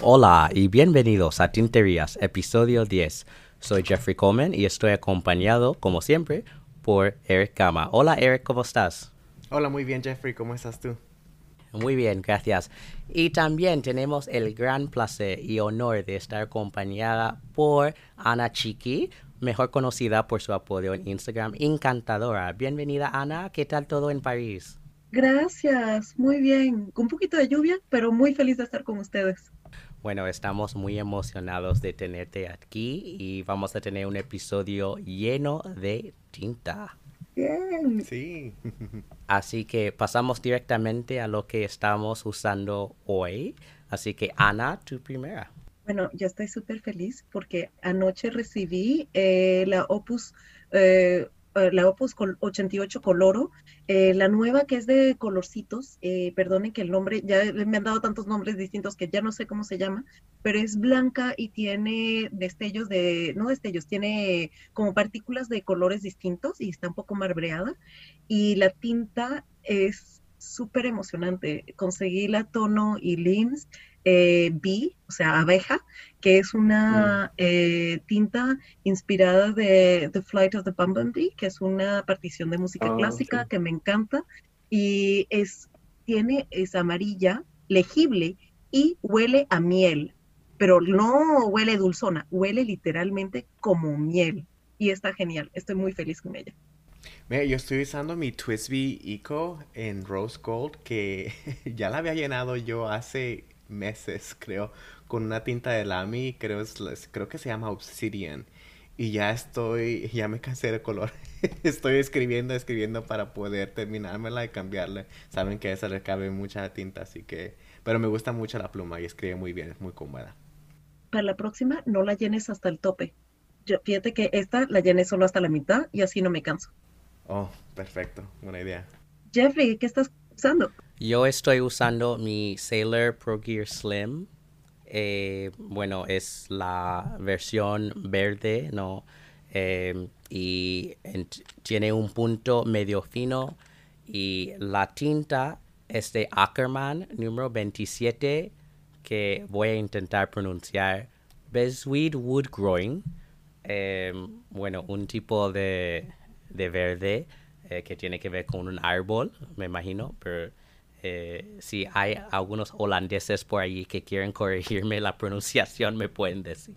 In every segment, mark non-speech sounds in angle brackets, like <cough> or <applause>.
Hola y bienvenidos a Tinterías, episodio 10. Soy Jeffrey Coleman y estoy acompañado, como siempre, por Eric Gama. Hola Eric, ¿cómo estás? Hola, muy bien Jeffrey, ¿cómo estás tú? Muy bien, gracias. Y también tenemos el gran placer y honor de estar acompañada por Ana Chiqui, mejor conocida por su apodo en Instagram, Encantadora. Bienvenida Ana, ¿qué tal todo en París? Gracias, muy bien. Con un poquito de lluvia, pero muy feliz de estar con ustedes. Bueno, estamos muy emocionados de tenerte aquí y vamos a tener un episodio lleno de tinta. Bien. Sí. Así que pasamos directamente a lo que estamos usando hoy. Así que Ana, tu primera. Bueno, yo estoy súper feliz porque anoche recibí eh, la Opus eh, eh, la Opus 88 Coloro, eh, la nueva que es de colorcitos, eh, perdonen que el nombre, ya me han dado tantos nombres distintos que ya no sé cómo se llama, pero es blanca y tiene destellos de, no destellos, tiene como partículas de colores distintos y está un poco marbreada. Y la tinta es súper emocionante. Conseguí la tono y lims eh, Bee, o sea, abeja, que es una Mm. eh, tinta inspirada de The Flight of the Bumblebee, que es una partición de música Oh, clásica sí. que me encanta y es tiene es amarilla, legible y huele a miel, pero no huele dulzona, huele literalmente como miel y está genial. Estoy muy feliz con ella. Mira, yo estoy usando mi Twisby Eco en Rose Gold que <laughs> ya la había llenado yo hace meses, creo, con una tinta de Lamy, creo, es, creo que se llama Obsidian. Y ya estoy, ya me cansé del color. <laughs> Estoy escribiendo, escribiendo para poder terminármela y cambiarle. Saben que a esa le cabe mucha tinta, así que... Pero me gusta mucho la pluma y escribe muy bien, es muy cómoda. Para la próxima no la llenes hasta el tope. Yo, fíjate que esta la llené solo hasta la mitad y así no me canso. Oh, perfecto, buena idea. Jeffrey, ¿qué estás usando? Yo estoy usando mi Sailor Pro Gear Slim. Eh, bueno, es la versión verde, ¿no? Eh, y en- tiene un punto medio fino. Y la tinta es de Ackerman, número 27, que voy a intentar pronunciar. Besweed Wood Growing. Eh, bueno, un tipo de, de verde eh, que tiene que ver con un árbol, me imagino, pero eh, si hay algunos holandeses por allí que quieren corregirme la pronunciación, me pueden decir.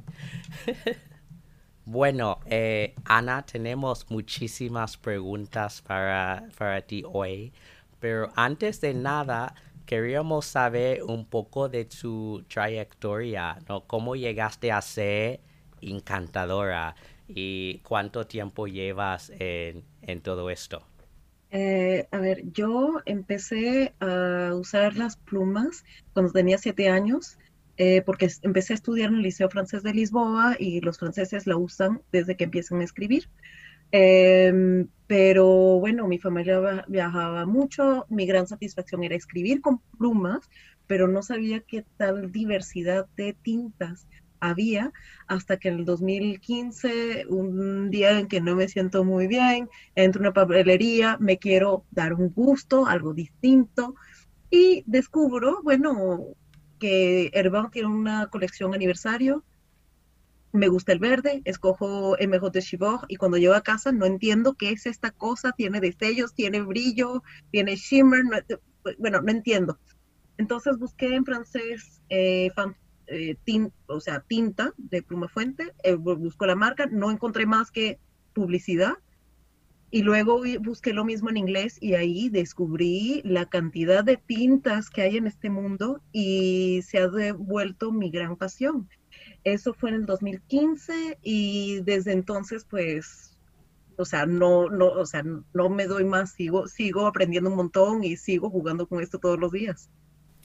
<laughs> bueno, eh, Ana, tenemos muchísimas preguntas para, para ti hoy, pero antes de nada, queríamos saber un poco de tu trayectoria, ¿no? ¿Cómo llegaste a ser encantadora y cuánto tiempo llevas en, en todo esto? Eh, a ver, yo empecé a usar las plumas cuando tenía siete años, eh, porque empecé a estudiar en el Liceo Francés de Lisboa y los franceses la usan desde que empiezan a escribir. Em, pero bueno, mi familia viajaba mucho, mi gran satisfacción era escribir con plumas, pero no sabía qué tal diversidad de tintas había hasta que en el 2015, un día en que no me siento muy bien, entro a una papelería, me quiero dar un gusto, algo distinto, y descubro, bueno, que Herbin tiene una colección aniversario, me gusta el verde, escojo MJ de Chivor y cuando llego a casa no entiendo qué es esta cosa, tiene destellos, tiene brillo, tiene shimmer, no- bueno, no entiendo. Entonces busqué en francés eh, eh, o sea, tinta de pluma fuente, eh, bu- busco la marca, no encontré más que publicidad y luego busqué lo mismo en inglés y ahí descubrí la cantidad de tintas que hay en este mundo y se ha devuelto mi gran pasión. Eso fue en el 2015 y desde entonces pues, o sea, no, no, o sea, no me doy más, sigo, sigo aprendiendo un montón y sigo jugando con esto todos los días.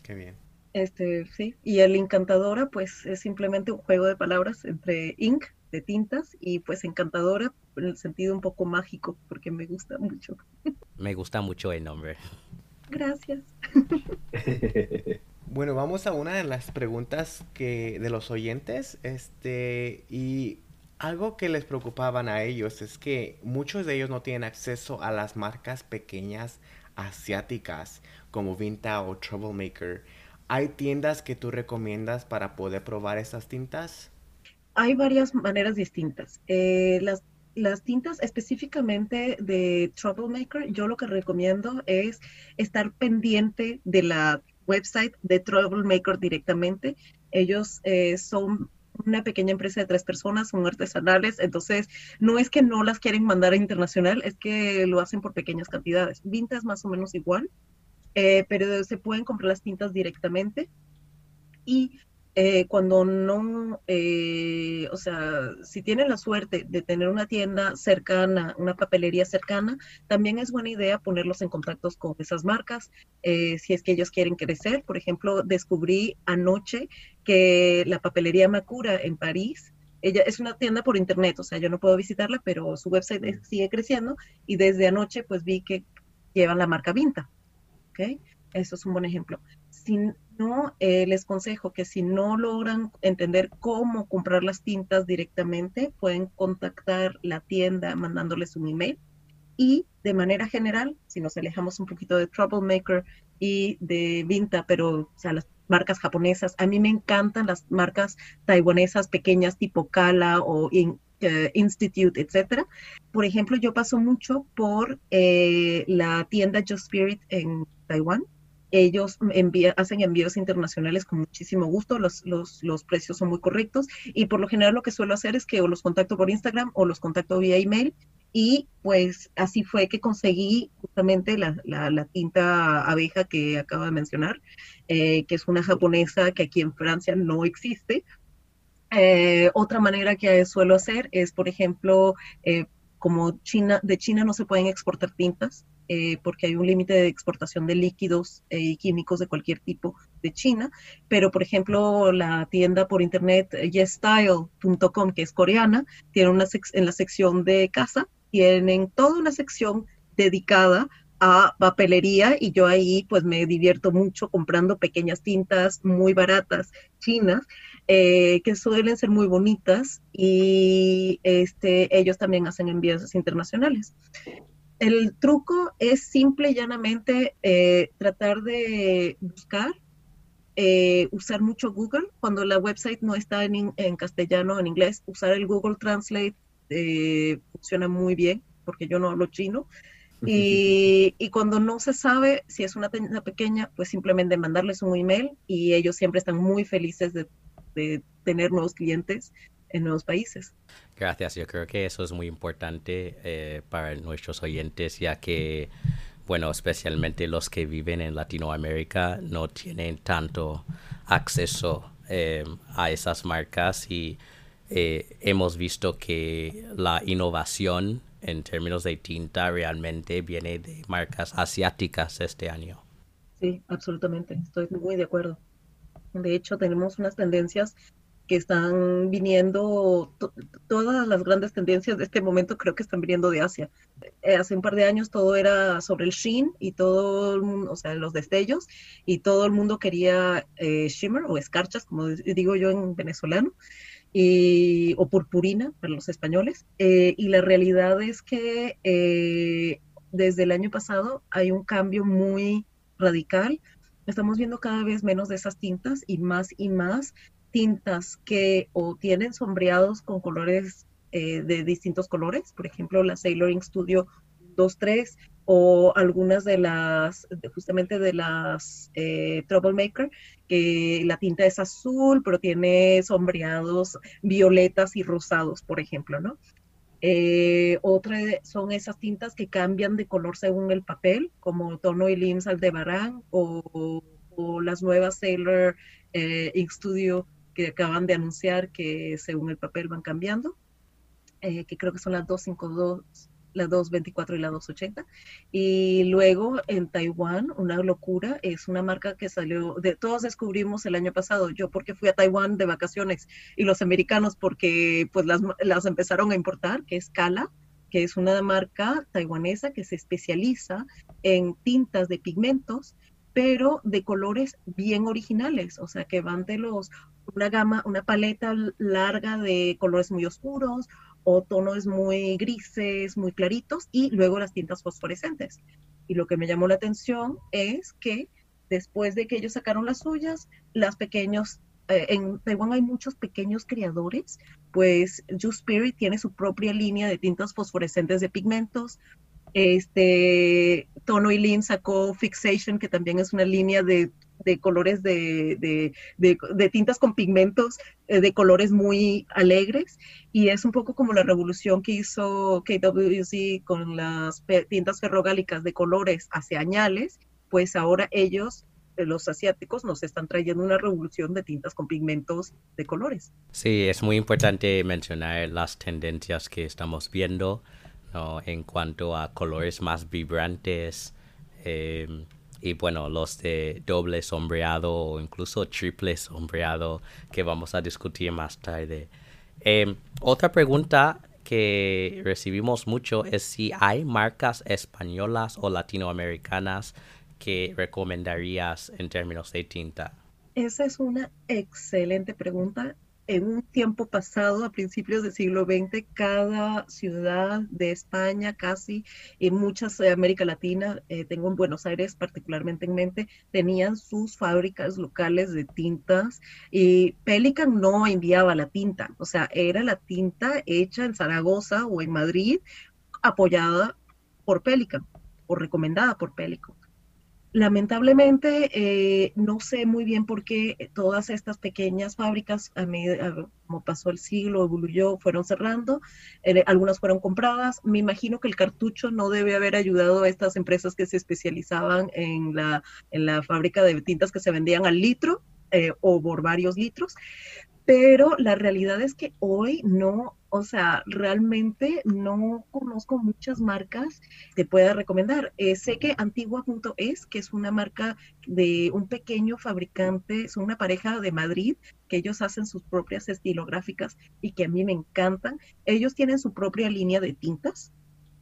Qué bien. Este, sí, y el encantadora pues es simplemente un juego de palabras entre ink, de tintas, y pues encantadora en el sentido un poco mágico, porque me gusta mucho. <laughs> Me gusta mucho el nombre. Gracias. <laughs> Bueno, vamos a una de las preguntas que de los oyentes, este, y algo que les preocupaban a ellos es que muchos de ellos no tienen acceso a las marcas pequeñas asiáticas como Vinta o Troublemaker. ¿Hay tiendas que tú recomiendas para poder probar esas tintas? Hay varias maneras distintas. Eh, las, las tintas específicamente de Troublemaker, yo lo que recomiendo es estar pendiente de la website de Troublemaker directamente. Ellos eh, son una pequeña empresa de tres personas, son artesanales, entonces no es que no las quieren mandar a internacional, es que lo hacen por pequeñas cantidades. Vinta es más o menos igual, eh, pero se pueden comprar las tintas directamente y eh, cuando no, eh, o sea, si tienen la suerte de tener una tienda cercana, una papelería cercana, también es buena idea ponerlos en contactos con esas marcas, eh, si es que ellos quieren crecer. Por ejemplo, descubrí anoche que la papelería Macura en París, ella es una tienda por internet, o sea, yo no puedo visitarla, pero su website sigue creciendo y desde anoche pues vi que llevan la marca Vinta. ¿Ok? Eso es un buen ejemplo. Si no, eh, les consejo que si no logran entender cómo comprar las tintas directamente, pueden contactar la tienda mandándoles un email. Y de manera general, si nos alejamos un poquito de Troublemaker y de Vinta, pero o sea, las marcas japonesas, a mí me encantan las marcas taiwanesas pequeñas tipo Kala o eh, Institute, etcétera. Por ejemplo, yo paso mucho por eh, la tienda Just Spirit en Taiwán ellos hacen envíos internacionales con muchísimo gusto, los, los, los, precios son muy correctos y por lo general lo que suelo hacer es que o los contacto por Instagram o los contacto vía email y pues así fue que conseguí justamente la, la, tinta abeja que acabo de mencionar, eh, que es una japonesa que aquí en Francia no existe. Eh, otra manera que suelo hacer es, por ejemplo, eh, como China, de China no se pueden exportar tintas, eh, porque hay un límite de exportación de líquidos eh, y químicos de cualquier tipo de China, pero por ejemplo la tienda por internet yesstyle.com, que es coreana, tiene una en la sección de casa, tienen toda una sección dedicada a papelería y yo ahí pues me divierto mucho comprando pequeñas tintas muy baratas chinas eh, que suelen ser muy bonitas y este, ellos también hacen envíos internacionales el truco es simple y llanamente eh, tratar de buscar, eh, usar mucho Google. Cuando la website no está en, castellano o en inglés, usar el Google Translate eh, funciona muy bien, porque yo no hablo chino. <laughs> Y, cuando no se sabe si es una tienda pequeña, pues simplemente mandarles un email y ellos siempre están muy felices de tener nuevos clientes en nuevos países. Gracias, yo creo que eso es muy importante eh, para nuestros oyentes, ya que, bueno, especialmente los que viven en Latinoamérica no tienen tanto acceso eh, a esas marcas y eh, hemos visto que la innovación en términos de tinta realmente viene de marcas asiáticas este año. Sí, absolutamente, estoy muy de acuerdo. De hecho, tenemos unas tendencias están viniendo, todas las grandes tendencias de este momento creo que están viniendo de Asia. Eh, hace un par de años todo era sobre el sheen y todo o sea, los destellos, y todo el mundo quería eh, shimmer o escarchas, como digo yo en venezolano. Y, o purpurina para los españoles. Eh, y la realidad es que desde el año pasado hay un cambio muy radical. Estamos viendo cada vez menos de esas tintas y más y más tintas que o tienen sombreados con colores eh, de distintos colores, por ejemplo la Sailor Ink Studio 2.3 o algunas de las, justamente de las eh, Troublemaker, que la tinta es azul, pero tiene sombreados violetas y rosados, por ejemplo, ¿no? Eh, otra son esas tintas que cambian de color según el papel, como Tono y Lims Aldebarán o, o las nuevas Sailor Ink Studio que acaban de anunciar que según el papel van cambiando, eh, que creo que son las 252, la 224 y la 280. Y luego en Taiwán, una locura, es una marca que salió, de todos descubrimos el año pasado, yo porque fui a Taiwán de vacaciones y los americanos porque pues las, las empezaron a importar, que es Kala, que es una marca taiwanesa que se especializa en tintas de pigmentos pero de colores bien originales, o sea, que van de los, una gama, una paleta larga de colores muy oscuros o tonos muy grises, muy claritos, y luego las tintas fosforescentes. Y lo que me llamó la atención es que después de que ellos sacaron las suyas, las pequeños, eh, en Taiwán hay muchos pequeños creadores, pues Juice Spirit tiene su propia línea de tintas fosforescentes de pigmentos, este, Tono y Lin sacó Fixation, que también es una línea de, colores de, tintas con pigmentos eh, de colores muy alegres. Y es un poco como la revolución que hizo KWC con las tintas ferrogálicas de colores hacia añales. Pues ahora ellos eh, los asiáticos nos están trayendo una revolución de tintas con pigmentos de colores. Sí, es muy importante mencionar las tendencias que estamos viendo en cuanto a colores más vibrantes em, y bueno, los de doble sombreado o incluso triple sombreado que vamos a discutir más tarde. Em, otra pregunta que recibimos mucho es si hay marcas españolas o latinoamericanas que recomendarías en términos de tinta. Esa es una excelente pregunta en un tiempo pasado, a principios del siglo XX, cada ciudad de España, casi en muchas de América Latina, eh, tengo en Buenos Aires particularmente en mente, tenían sus fábricas locales de tintas y Pelican no enviaba la tinta, o sea, era la tinta hecha en Zaragoza o en Madrid, apoyada por Pelican o recomendada por Pelican. Lamentablemente, eh, no sé muy bien por qué todas estas pequeñas fábricas, a como pasó el siglo, evoluyó, fueron cerrando, eh, algunas fueron compradas. Me imagino que el cartucho no debe haber ayudado a estas empresas que se especializaban en la, en la fábrica de tintas que se vendían al litro eh, o por varios litros, pero la realidad es que hoy no o sea, realmente no conozco muchas marcas que pueda recomendar. Eh, sé que Antigua.es, que es una marca de un pequeño fabricante, es una pareja de Madrid, que ellos hacen sus propias estilográficas y que a mí me encantan. Ellos tienen su propia línea de tintas.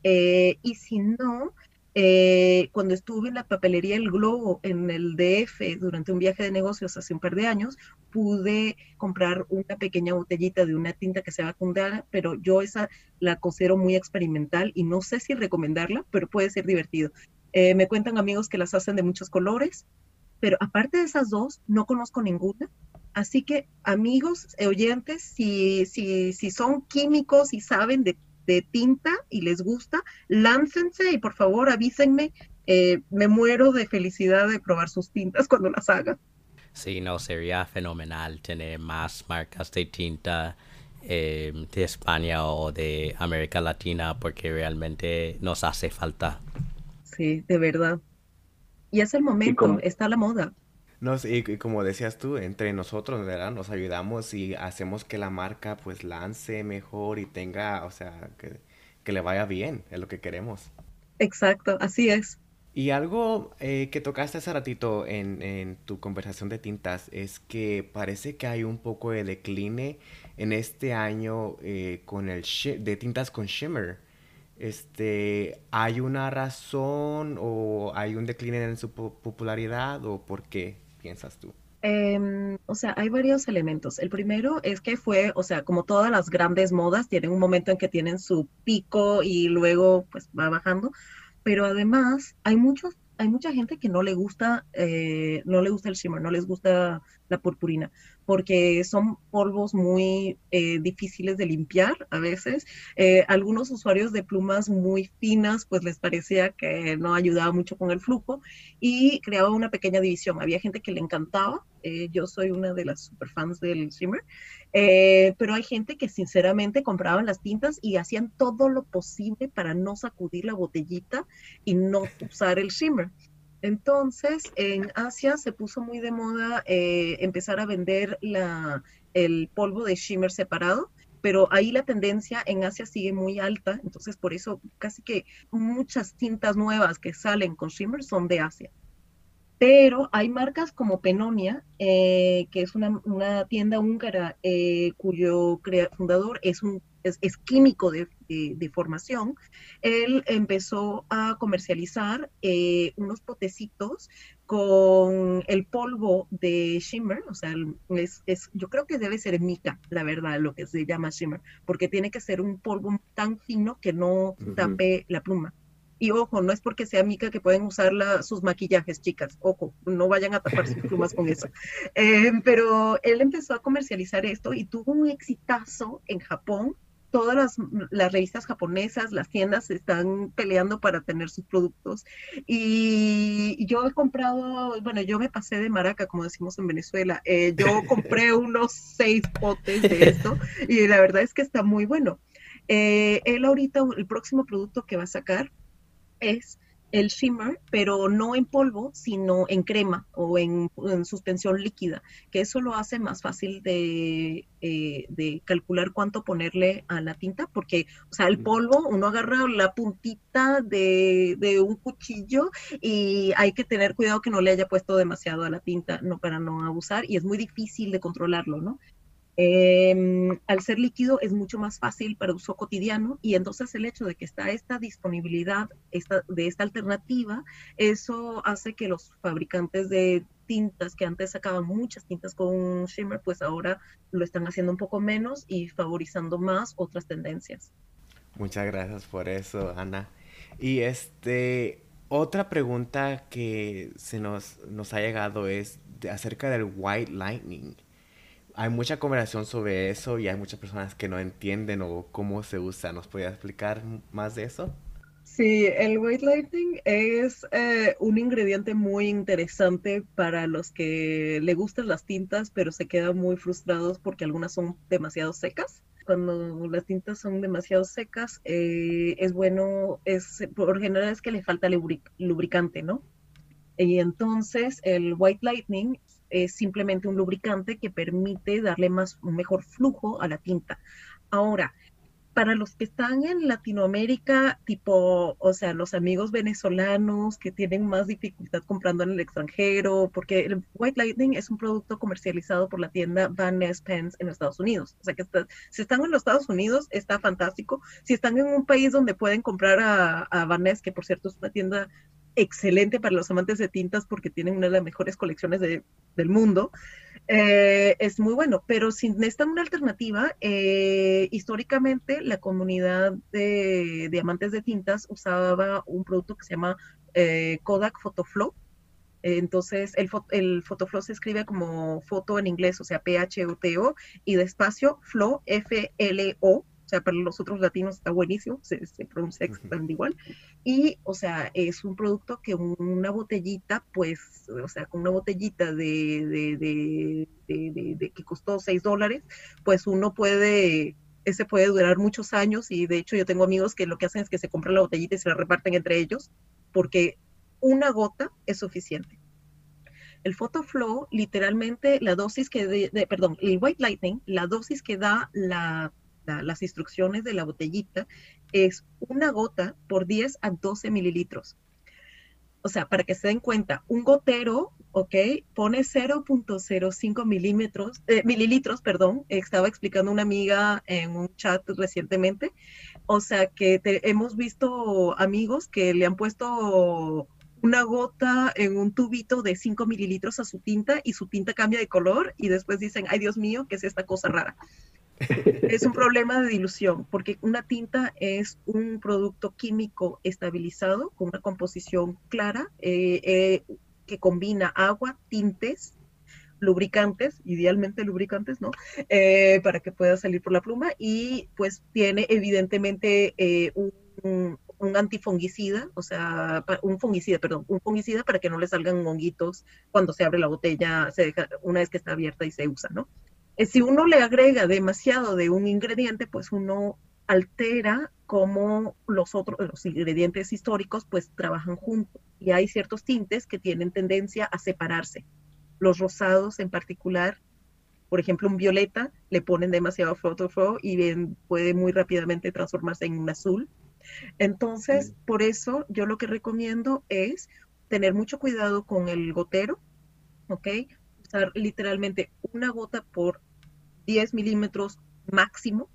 Eh, y si no, eh, cuando estuve en la papelería El Globo en el DF durante un viaje de negocios hace un par de años, pude comprar una pequeña botellita de una tinta que se va a pero yo esa la considero muy experimental y no sé si recomendarla, pero puede ser divertido. Eh, me cuentan amigos que las hacen de muchos colores, pero aparte de esas dos, no conozco ninguna. Así que amigos, oyentes, si, si, si son químicos y saben de de tinta y les gusta, láncense y por favor avísenme. Eh, me muero de felicidad de probar sus tintas cuando las haga. Sí, no, sería fenomenal tener más marcas de tinta eh, de España o de América Latina porque realmente nos hace falta. Sí, de verdad. Y es el momento, está la moda. No, y, como decías tú, entre nosotros, ¿verdad? Nos ayudamos y hacemos que la marca pues lance mejor y tenga, o sea, que, le vaya bien, es lo que queremos. Exacto, así es. Y algo eh, que tocaste hace ratito en, en, tu conversación de tintas es que parece que hay un poco de decline en este año eh, con el de tintas con shimmer. Este, ¿hay una razón o hay un decline en su popularidad o por qué? Piensas tú? Em, o sea, hay varios elementos. El primero es que fue, o sea, como todas las grandes modas, tienen un momento en que tienen su pico y luego pues va bajando, pero además hay muchos, hay mucha gente que no le gusta, eh, no le gusta el shimmer, no les gusta la purpurina porque son polvos muy eh, difíciles de limpiar a veces. Eh, algunos usuarios de plumas muy finas, pues les parecía que no ayudaba mucho con el flujo y creaba una pequeña división. Había gente que le encantaba, eh, yo soy una de las superfans del shimmer, pero hay gente que sinceramente compraban las tintas y hacían todo lo posible para no sacudir la botellita y no usar el shimmer. Entonces, en Asia se puso muy de moda eh, empezar a vender el polvo de shimmer separado, pero ahí la tendencia en Asia sigue muy alta, entonces por eso casi que muchas tintas nuevas que salen con shimmer son de Asia. Pero hay marcas como Penonia, eh, que es una, tienda húngara eh, cuyo fundador es un es, químico de, formación, él empezó a comercializar eh, unos potecitos con el polvo de shimmer, o sea, es, yo creo que debe ser mica, la verdad, lo que se llama shimmer, porque tiene que ser un polvo tan fino que no tape la pluma. Y ojo, no es porque sea mica que pueden usar sus maquillajes, chicas. Ojo, no vayan a tapar sus plumas con eso. <laughs> Eh, pero él empezó a comercializar esto y tuvo un exitazo en Japón. Todas las, las revistas japonesas, las tiendas están peleando para tener sus productos. Y yo he comprado, bueno, yo me pasé de maraca, como decimos en Venezuela. Eh, yo <laughs> compré unos seis potes de esto y la verdad es que está muy bueno. Eh, él ahorita, el próximo producto que va a sacar es el shimmer, pero no en polvo, sino en crema o en, suspensión líquida, que eso lo hace más fácil de, eh, de, calcular cuánto ponerle a la tinta, porque, o sea, el polvo, uno agarra la puntita de, de, un cuchillo y hay que tener cuidado que no le haya puesto demasiado a la tinta, no para no abusar, y es muy difícil de controlarlo, ¿no? Em, al ser líquido es mucho más fácil para uso cotidiano y entonces el hecho de que está esta disponibilidad de esta alternativa, eso hace que los fabricantes de tintas que antes sacaban muchas tintas con shimmer, pues ahora lo están haciendo un poco menos y favorizando más otras tendencias. Muchas gracias por eso, Ana. Y este, otra pregunta que se nos, nos ha llegado es acerca del white lightning hay mucha conversación sobre eso y hay muchas personas que no entienden o cómo se usa. ¿Nos podría explicar más de eso? Sí, el weightlifting es eh, un ingrediente muy interesante para los que le gustan las tintas, pero se quedan muy frustrados porque algunas son demasiado secas. Cuando las tintas son demasiado secas, eh, es bueno, es por general es que le falta lubricante, ¿no? Y entonces el white lightning es simplemente un lubricante que permite darle más, un mejor flujo a la tinta. Ahora, para los que están en Latinoamérica, tipo, o sea, los amigos venezolanos que tienen más dificultad comprando en el extranjero, porque el White Lightning es un producto comercializado por la tienda Van Ness Pens en Estados Unidos. O sea, que si están en los Estados Unidos, está fantástico. Si están en un país donde pueden comprar a, a Van Ness, que por cierto es una tienda excelente para los amantes de tintas porque tienen una de las mejores colecciones del mundo. Eh, es muy bueno, pero si necesitan una alternativa, eh, históricamente la comunidad de, amantes de tintas usaba un producto que se llama eh, Kodak Photoflow. Entonces, el, el Photoflow se escribe como foto en inglés, o sea, P-H-O-T-O, y despacio, flow, F-L-O, sea, para los otros latinos está buenísimo, se, pronuncia exactamente igual. Y, o sea, es un producto que una botellita, pues, o sea, con una botellita de, de, de, de que costó 6 dólares, pues uno puede ese puede durar muchos años y de hecho yo tengo amigos que lo que hacen es que se compran la botellita y se la reparten entre ellos porque una gota es suficiente. El PhotoFlow, literalmente, la dosis que, de, perdón, el White Lightning, la dosis que da la las instrucciones de la botellita es una gota por 10 a 12 mililitros. O sea, para que se den cuenta, un gotero, ¿ok? Pone 0.05 milímetros, eh, mililitros, perdón, estaba explicando una amiga en un chat recientemente. O sea, que hemos visto amigos que le han puesto una gota en un tubito de 5 mililitros a su tinta y su tinta cambia de color y después dicen, ay Dios mío, ¿qué es esta cosa rara? Es un problema de dilución, porque una tinta es un producto químico estabilizado con una composición clara eh, eh, que combina agua, tintes, lubricantes, idealmente lubricantes, ¿no? Eh, para que pueda salir por la pluma y pues tiene evidentemente un, un antifungicida, o sea, un fungicida, perdón, un fungicida para que no le salgan honguitos cuando se abre la botella, se deja, una vez que está abierta y se usa, ¿no? Eh, si uno le agrega demasiado de un ingrediente, pues uno altera cómo los otros, los ingredientes históricos, pues trabajan juntos. Y hay ciertos tintes que tienen tendencia a separarse. Los rosados en particular, por ejemplo, un violeta, le ponen demasiado fotofo y puede muy rápidamente transformarse en un azul. Entonces, por eso yo lo que recomiendo es tener mucho cuidado con el gotero, ¿ok? Usar literalmente una gota por 10 milímetros máximo.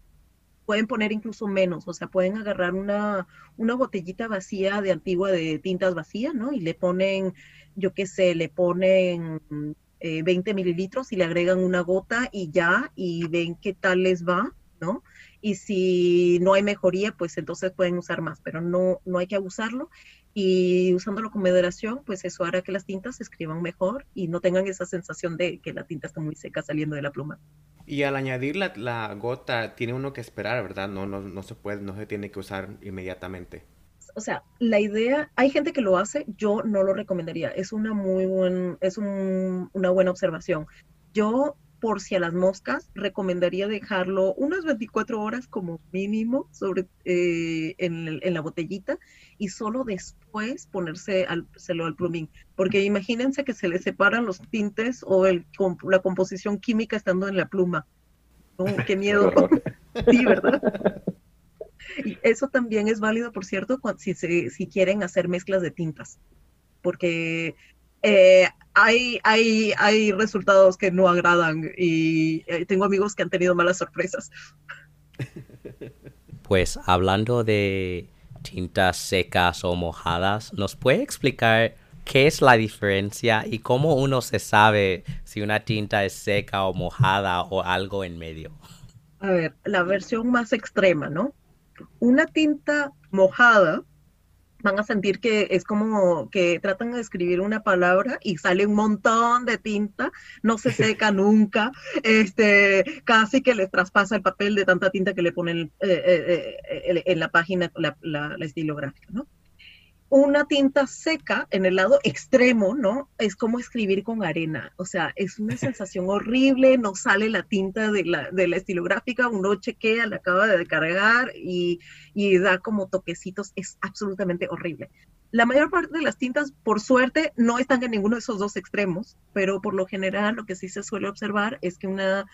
Pueden poner incluso menos, o sea, pueden agarrar una, una botellita vacía de antigua de tintas vacía, ¿no? Y le ponen, yo qué sé, le ponen 20 eh, mililitros y le agregan una gota y ya, y ven qué tal les va, ¿no? Y si no hay mejoría, pues entonces pueden usar más, pero no, no hay que abusarlo. Y usándolo con moderación, pues eso hará que las tintas se escriban mejor y no tengan esa sensación de que la tinta está muy seca saliendo de la pluma. Y al añadir la, la gota, tiene uno que esperar, ¿verdad? No, no, no se puede, no se tiene que usar inmediatamente. O sea, la idea, hay gente que lo hace, yo no lo recomendaría. Es una muy buen, es un, una buena observación. Yo por si a las moscas, recomendaría dejarlo unas 24 horas como mínimo sobre, eh, en, en, la botellita y solo después ponerse al, al plumín. Porque imagínense que se le separan los tintes o el, la composición química estando en la pluma. <laughs> ¡Qué miedo! <laughs> sí, ¿verdad? Y eso también es válido, por cierto, si, si quieren hacer mezclas de tintas. Porque eh, hay, hay, hay resultados que no agradan y eh, tengo amigos que han tenido malas sorpresas. Pues hablando de tintas secas o mojadas, ¿nos puede explicar qué es la diferencia y cómo uno se sabe si una tinta es seca o mojada o algo en medio? A ver, la versión más extrema, ¿no? Una tinta mojada van a sentir que es como que tratan de escribir una palabra y sale un montón de tinta, no se <laughs> seca nunca, este, casi que les traspasa el papel de tanta tinta que le ponen eh, eh, eh, en la página, la, la, la estilográfica, ¿no? Una tinta seca en el lado extremo, ¿no? Es como escribir con arena, o sea, es una <laughs> sensación horrible, no sale la tinta de la, de la estilográfica, uno chequea, la acaba de cargar y, y da como toquecitos, es absolutamente horrible. La mayor parte de las tintas, por suerte, no están en ninguno de esos dos extremos, pero por lo general lo que sí se suele observar es que una,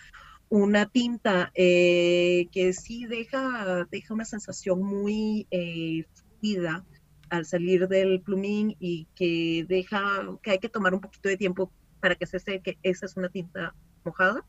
una tinta eh, que sí deja, deja una sensación muy eh, fluida, al salir del plumín y que deja, que hay que tomar un poquito de tiempo para que se seque, esa es una tinta mojada.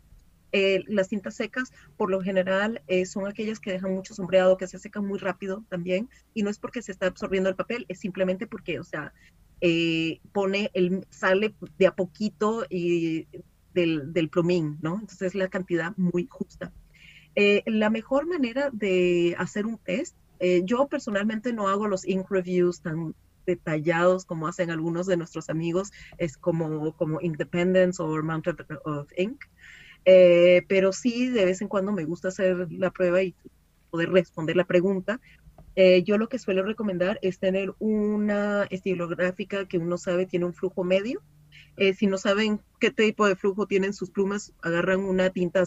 Eh, las tintas secas, por lo general, eh, son aquellas que dejan mucho sombreado, que se secan muy rápido también, y no es porque se está absorbiendo el papel, es simplemente porque, o sea, eh, pone el, sale de a poquito y del, del plumín, ¿no? Entonces es la cantidad muy justa. la mejor manera de hacer un test eh, yo personalmente no hago los ink reviews tan detallados como hacen algunos de nuestros amigos, es como, como Independence o Mountain of Ink, eh, pero sí de vez en cuando me gusta hacer la prueba y poder responder la pregunta. Eh, yo lo que suelo recomendar es tener una estilográfica que uno sabe tiene un flujo medio. si no saben qué tipo de flujo tienen sus plumas, agarran una tinta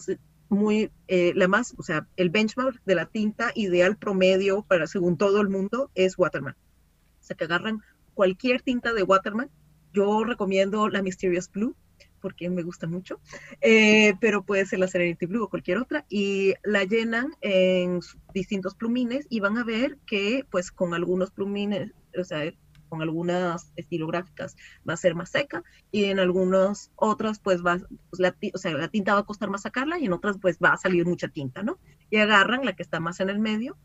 muy, eh, la más, o sea, el benchmark de la tinta ideal promedio para según todo el mundo es Waterman. O sea, que agarran cualquier tinta de Waterman. Yo recomiendo la Mysterious Blue porque me gusta mucho, eh, pero puede ser la Serenity Blue o cualquier otra, y la llenan en distintos plumines y van a ver que pues con algunos plumines, o sea, con algunas estilográficas va a ser más seca y en algunas otras pues va, pues, la, o sea, la tinta va a costar más sacarla y en otras pues va a salir mucha tinta, ¿no? Y agarran la que está más en el medio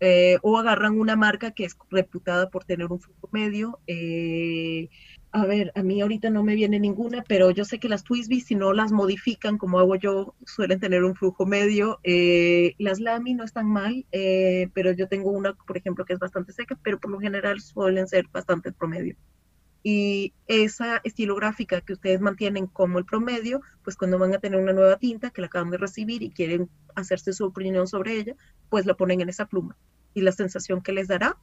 eh, o agarran una marca que es reputada por tener un flujo medio. Eh, a ver, a mí ahorita no me viene ninguna, pero yo sé que las Twisby, si no las modifican como hago yo, suelen tener un flujo medio. Eh, las Lamy no están mal, pero yo tengo una, por ejemplo, que es bastante seca, pero por lo general suelen ser bastante promedio. Y esa estilográfica que ustedes mantienen como el promedio, pues cuando van a tener una nueva tinta que la acaban de recibir y quieren hacerse su opinión sobre ella, pues la ponen en esa pluma. Y la sensación que les dará,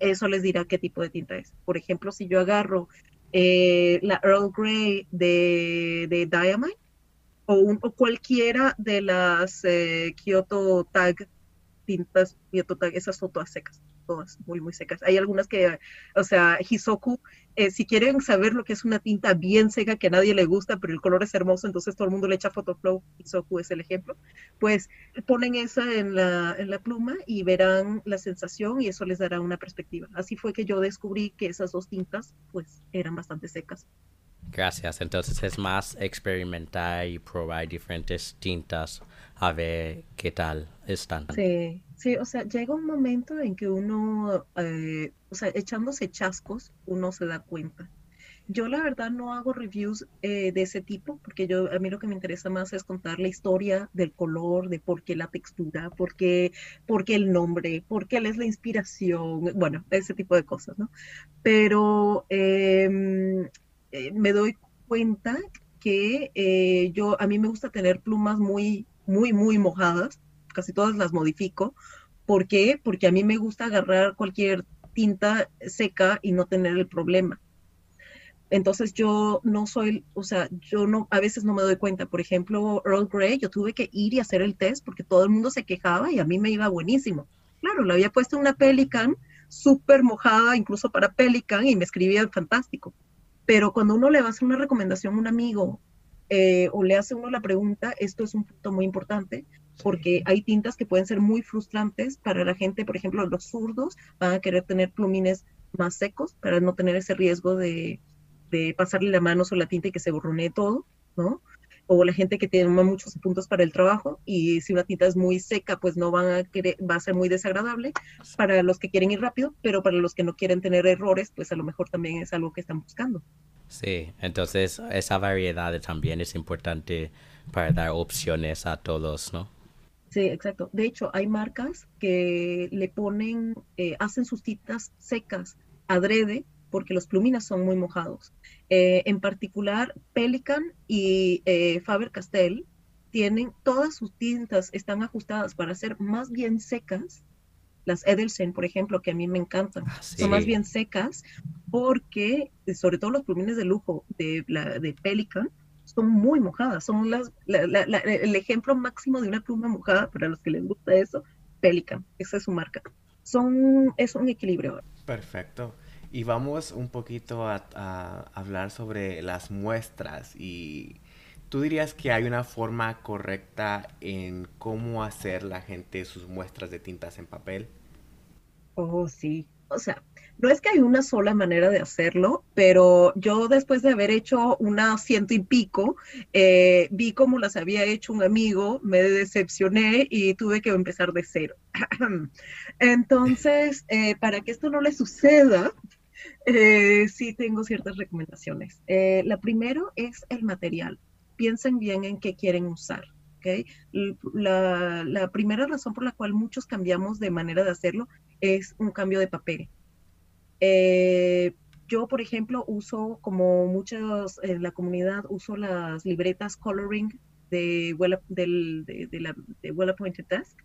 eso les dirá qué tipo de tinta es. Por ejemplo, si yo agarro eh, la Earl Grey de, de Diamond o, un, o, cualquiera de las eh, Kyoto Tag tintas, Kyoto Tag, esas fotos secas todas muy, muy secas. Hay algunas que, o sea, Hisoku, eh, si quieren saber lo que es una tinta bien seca que a nadie le gusta, pero el color es hermoso, entonces todo el mundo le echa Photoflow, Hisoku es el ejemplo, pues ponen esa en la, en la pluma y verán la sensación y eso les dará una perspectiva. Así fue que yo descubrí que esas dos tintas, pues, eran bastante secas. Gracias. Entonces es más experimentar y probar diferentes tintas a ver qué tal están. Sí, sí, o sea, llega un momento en que uno, eh, o sea, echándose chascos, uno se da cuenta. Yo la verdad no hago reviews eh, de ese tipo, porque yo a mí lo que me interesa más es contar la historia del color, de por qué la textura, por qué, por qué el nombre, por qué es la inspiración, bueno, ese tipo de cosas, ¿no? Pero em, eh, me doy cuenta que eh, yo, a mí me gusta tener plumas muy, muy, muy mojadas, casi todas las modifico. ¿Por qué? Porque a mí me gusta agarrar cualquier tinta seca y no tener el problema. Entonces yo no soy, o sea, yo no, a veces no me doy cuenta. Por ejemplo, Earl Grey, yo tuve que ir y hacer el test porque todo el mundo se quejaba y a mí me iba buenísimo. Claro, le había puesto una Pelican súper mojada, incluso para Pelican, y me escribían fantástico. Pero cuando uno le va a hacer una recomendación a un amigo eh, o le hace uno la pregunta, esto es un punto muy importante, porque hay tintas que pueden ser muy frustrantes para la gente, por ejemplo, los zurdos van a querer tener plumines más secos para no tener ese riesgo de, de pasarle la mano sobre la tinta y que se borronee todo, ¿no? o la gente que tiene muchos puntos para el trabajo y si una tinta es muy seca, pues no van a querer, va a ser muy desagradable para los que quieren ir rápido, pero para los que no quieren tener errores, pues a lo mejor también es algo que están buscando. Sí, entonces esa variedad también es importante para dar opciones a todos, ¿no? Sí, exacto. De hecho, hay marcas que le ponen, eh, hacen sus tintas secas adrede porque los plumines son muy mojados. Eh, en particular, Pelican y eh, Faber-Castell tienen todas sus tintas están ajustadas para ser más bien secas. Las Edelsen, por ejemplo, que a mí me encantan, ah, son más bien secas porque, sobre todo los plumines de lujo de, la, de Pelican, son muy mojadas. Son las, el ejemplo máximo de una pluma mojada, para los que les gusta eso, Pelican. Esa es su marca. Son, es un equilibrio. Perfecto. Y vamos un poquito a, hablar sobre las muestras y ¿Tú dirías que hay una forma correcta en cómo hacer la gente sus muestras de tintas en papel? Oh, sí. O sea, no es que hay una sola manera de hacerlo, pero yo después de haber hecho una ciento y pico, eh, vi cómo las había hecho un amigo, me decepcioné y tuve que empezar de cero. <clears throat> Entonces, eh, para que esto no le suceda, eh, sí tengo ciertas recomendaciones. La primero es el material. Piensen bien en qué quieren usar. ¿okay? La, primera razón por la cual muchos cambiamos de manera de hacerlo es un cambio de papel. Eh, yo, por ejemplo, uso, como muchos en la comunidad, uso las libretas coloring de Well, de, la, well Appointed Desk,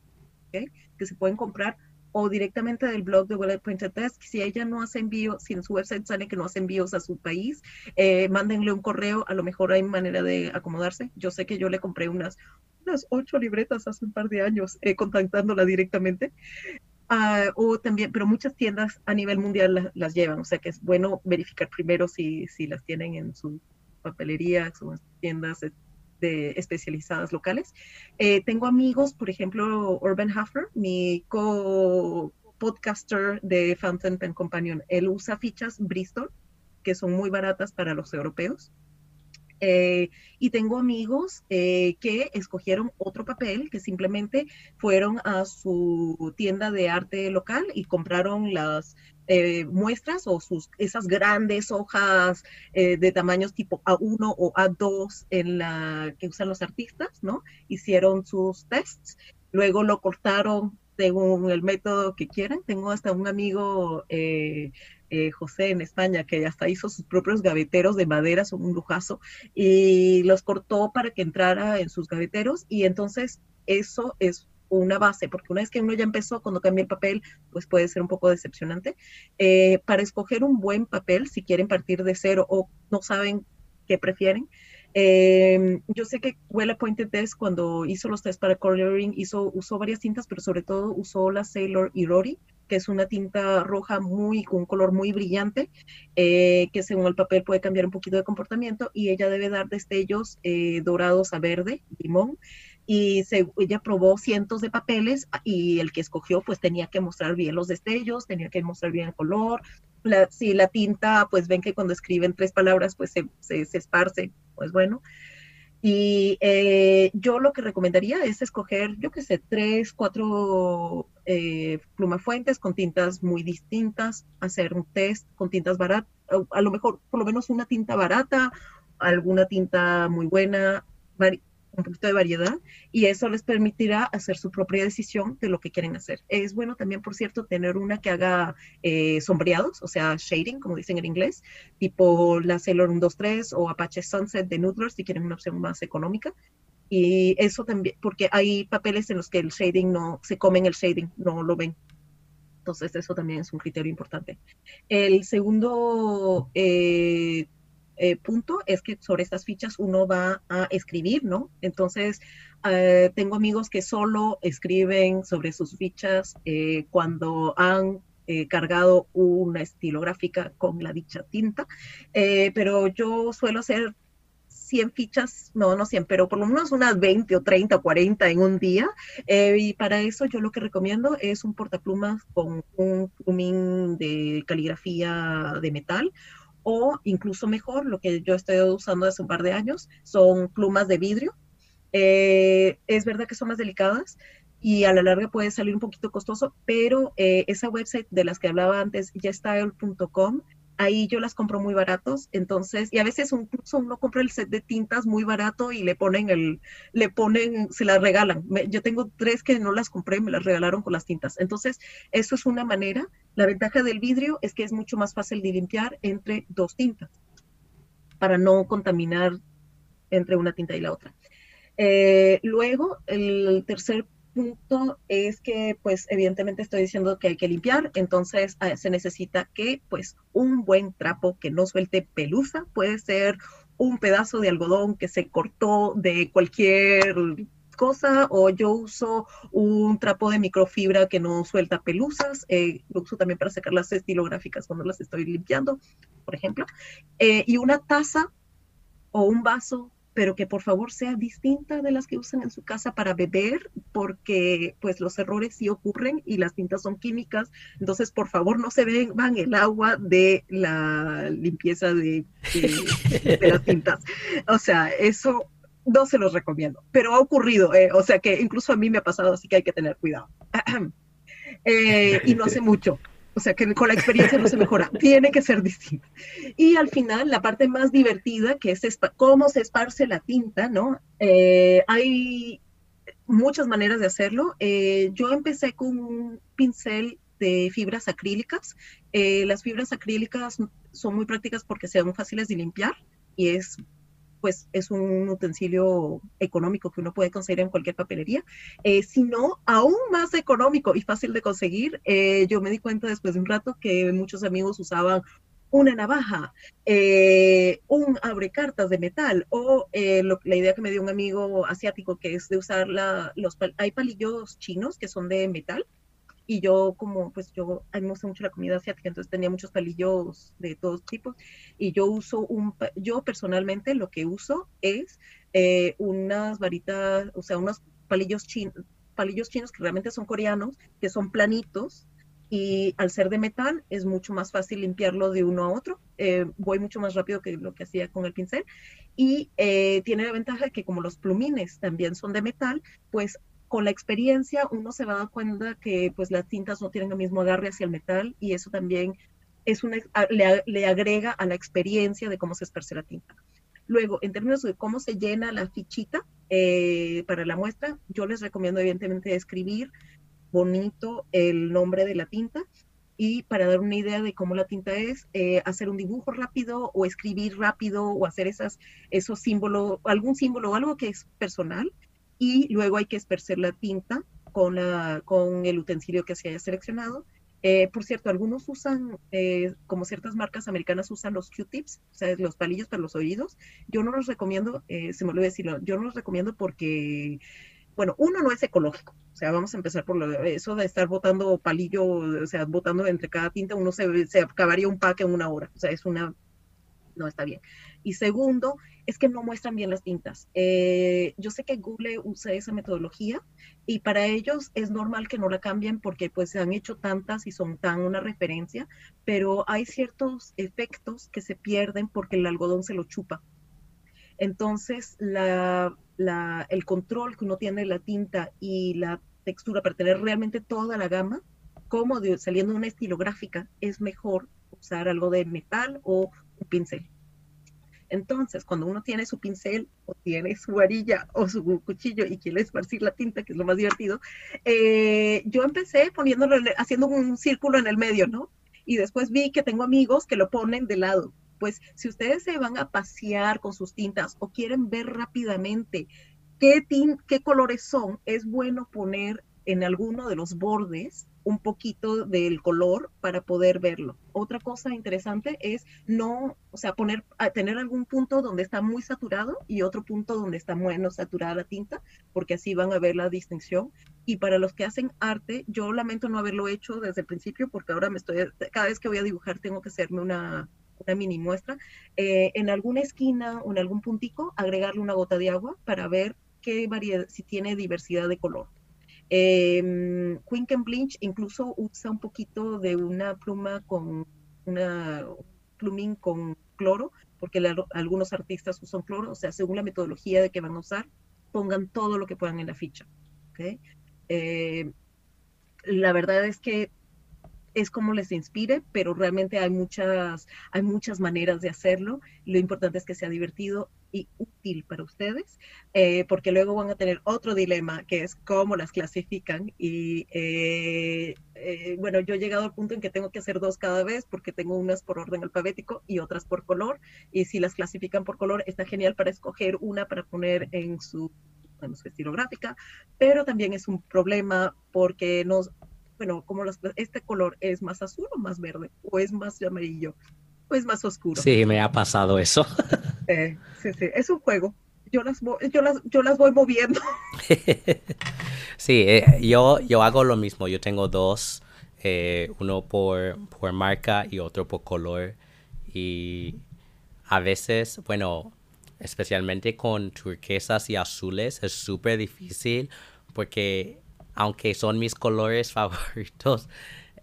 que se pueden comprar o directamente del blog de Well Pointed Desk. Si ella no hace envío, si en su website sale que no hace envíos a su país, eh, mándenle un correo, a lo mejor hay manera de acomodarse. Yo sé que yo le compré unas, unas ocho libretas hace un par de años eh, contactándola directamente. Uh, o también, pero muchas tiendas a nivel mundial las llevan, o sea que es bueno verificar primero si, si las tienen en su papelería, en tiendas de especializadas locales. Eh, tengo amigos, por ejemplo, Urban Hafner, mi co-podcaster de Fountain Pen Companion. Él usa fichas Bristol, que son muy baratas para los europeos. Eh, y tengo amigos eh, que escogieron otro papel, que simplemente fueron a su tienda de arte local y compraron las eh, muestras o sus, esas grandes hojas eh, de tamaños tipo A1 o A2 en la que usan los artistas, ¿no? Hicieron sus tests, luego lo cortaron según el método que quieran. Tengo hasta un amigo, eh, José, en España, que hasta hizo sus propios gaveteros de madera, son un lujazo, y los cortó para que entrara en sus gaveteros, y entonces eso es una base, porque una vez que uno ya empezó, cuando cambia el papel, pues puede ser un poco decepcionante. Eh, para escoger un buen papel, si quieren partir de cero o no saben qué prefieren, eh, yo sé que Well Appointed Test cuando hizo los test para coloring hizo, usó varias cintas, pero sobre todo usó la Sailor y Rory que es una tinta roja muy, con un color muy brillante, eh, que según el papel puede cambiar un poquito de comportamiento y ella debe dar destellos eh, dorados a verde, limón, y se, ella probó cientos de papeles y el que escogió pues tenía que mostrar bien los destellos, tenía que mostrar bien el color. si la tinta, pues ven que cuando escriben tres palabras pues se, se, esparce, pues bueno. Y eh, yo lo que recomendaría es escoger, yo qué sé, tres, cuatro eh, plumafuentes con tintas muy distintas, hacer un test con tintas baratas, a lo mejor por lo menos una tinta barata, alguna tinta muy buena, un poquito de variedad y eso les permitirá hacer su propia decisión de lo que quieren hacer. Es bueno también, por cierto, tener una que haga eh, sombreados, o sea, shading, como dicen en inglés, tipo la Sailor 123 o Apache Sunset de Noodler, si quieren una opción más económica. Y eso también, porque hay papeles en los que el shading no, se comen el shading, no lo ven. Entonces, eso también es un criterio importante. El segundo eh, eh, punto es que sobre estas fichas uno va a escribir, ¿no? Entonces, eh, tengo amigos que solo escriben sobre sus fichas eh, cuando han cargado una estilográfica con la dicha tinta, pero yo suelo hacer 100 fichas, no, no 100, pero por lo menos unas 20 o 30 o 40 en un día. y para eso yo lo que recomiendo es un portaplumas con un plumín de caligrafía de metal o incluso mejor, lo que yo estoy usando hace un par de años, son plumas de vidrio. Eh, es verdad que son más delicadas y a la larga puede salir un poquito costoso, pero eh, esa website de las que hablaba antes, yestyle.com, ahí yo las compro muy baratos, entonces, y a veces incluso uno compra el set de tintas muy barato y le ponen el, le ponen, se las regalan. yo tengo tres que no las compré, me las regalaron con las tintas. Entonces, eso es una manera. La ventaja del vidrio es que es mucho más fácil de limpiar entre dos tintas, para no contaminar entre una tinta y la otra. Eh, luego, el tercer punto es que, pues, evidentemente estoy diciendo que hay que limpiar, entonces ah, se necesita que, pues, un buen trapo que no suelte pelusa, puede ser un pedazo de algodón que se cortó de cualquier cosa o yo uso un trapo de microfibra que no suelta pelusas, eh, lo uso también para sacar las estilográficas cuando las estoy limpiando, por ejemplo, eh, y una taza o un vaso pero que por favor sea distinta de las que usan en su casa para beber, porque pues los errores sí ocurren y las tintas son químicas, entonces por favor no se beban el agua de la limpieza de, las tintas. O sea, eso no se los recomiendo, pero ha ocurrido, eh, o sea que incluso a mí me ha pasado, así que hay que tener cuidado. <clears throat> Eh, y no hace mucho. O sea, que con la experiencia no se mejora, <laughs> tiene que ser distinta. Y al final, la parte más divertida, que es cómo se esparce la tinta, ¿no? Eh, hay muchas maneras de hacerlo. Eh, yo empecé con un pincel de fibras acrílicas. Eh, las fibras acrílicas son muy prácticas porque son fáciles de limpiar y es pues es un utensilio económico que uno puede conseguir en cualquier papelería, eh, sino aún más económico y fácil de conseguir. Eh, yo me di cuenta después de un rato que muchos amigos usaban una navaja, eh, un abrecartas de metal o la idea que me dio un amigo asiático que es de usar la, los, hay palillos chinos que son de metal y yo como pues yo a mí me gusta mucho la comida asiática entonces tenía muchos palillos de todos tipos y yo uso un yo personalmente lo que uso es eh, unas varitas o sea unos palillos chinos palillos chinos que realmente son coreanos que son planitos y al ser de metal es mucho más fácil limpiarlo de uno a otro. Eh, voy mucho más rápido que lo que hacía con el pincel y eh, tiene la ventaja de que como los plumines también son de metal, pues con la experiencia uno se va a dar cuenta que pues las tintas no tienen el mismo agarre hacia el metal y eso también es una, le, agrega a la experiencia de cómo se esparce la tinta. Luego, en términos de cómo se llena la fichita eh, para la muestra, yo les recomiendo evidentemente escribir bonito el nombre de la tinta y para dar una idea de cómo la tinta es, eh, hacer un dibujo rápido o escribir rápido o hacer esas, esos símbolos, algún símbolo o algo que es personal y luego hay que esparcer la tinta con, la, con el utensilio que se haya seleccionado. Eh, por cierto, algunos usan, eh, como ciertas marcas americanas usan los Q-tips, o sea, los palillos para los oídos. Yo no los recomiendo, eh, se me olvidó decirlo, yo no los recomiendo porque bueno, uno no es ecológico, o sea, vamos a empezar por lo, eso de estar botando palillo, o sea, botando entre cada tinta, uno se, se acabaría un pack en una hora, o sea, es una, no está bien. Y segundo, es que no muestran bien las tintas. Eh, yo sé que Google usa esa metodología y para ellos es normal que no la cambien porque pues se han hecho tantas y son tan una referencia, pero hay ciertos efectos que se pierden porque el algodón se lo chupa. Entonces, el control que uno tiene de la tinta y la textura para tener realmente toda la gama, como saliendo de una estilográfica, es mejor usar algo de metal o un pincel. Entonces, cuando uno tiene su pincel o tiene su varilla o su cuchillo y quiere esparcir la tinta, que es lo más divertido, eh, yo empecé poniéndolo, haciendo un círculo en el medio, ¿no? Y después vi que tengo amigos que lo ponen de lado. Pues si ustedes se van a pasear con sus tintas o quieren ver rápidamente qué, qué colores son, es bueno poner en alguno de los bordes un poquito del color para poder verlo. Otra cosa interesante es no, o sea, poner, tener algún punto donde está muy saturado y otro punto donde está menos saturada la tinta, porque así van a ver la distinción. Y para los que hacen arte, yo lamento no haberlo hecho desde el principio, porque ahora me estoy, cada vez que voy a dibujar tengo que hacerme una, una mini muestra. Eh, en alguna esquina o en algún puntico, agregarle una gota de agua para ver qué variedad, si tiene diversidad de color. Eh, Blinch incluso usa un poquito de una pluma con una plumín con cloro, porque algunos artistas usan cloro, o sea, según la metodología de que van a usar, pongan todo lo que puedan en la ficha. Eh, la verdad es que es como les inspire, pero realmente hay muchas, hay muchas maneras de hacerlo. Lo importante es que sea divertido y útil para ustedes, eh, porque luego van a tener otro dilema, que es cómo las clasifican. Y eh, eh, bueno, yo he llegado al punto en que tengo que hacer dos cada vez, porque tengo unas por orden alfabético y otras por color. Y si las clasifican por color, está genial para escoger una para poner en su en su estilográfica, pero también es un problema porque nos, bueno, como este color es más azul o más verde, o es más amarillo, o es más oscuro. Sí, me ha pasado eso. <laughs> sí, sí, es un juego. Yo las, yo las, yo las voy moviendo. <laughs> <laughs> sí, eh, yo, yo hago lo mismo. Yo tengo dos, eh, uno por, por marca y otro por color. Y a veces, bueno, especialmente con turquesas y azules, es súper difícil porque aunque son mis colores <laughs> favoritos,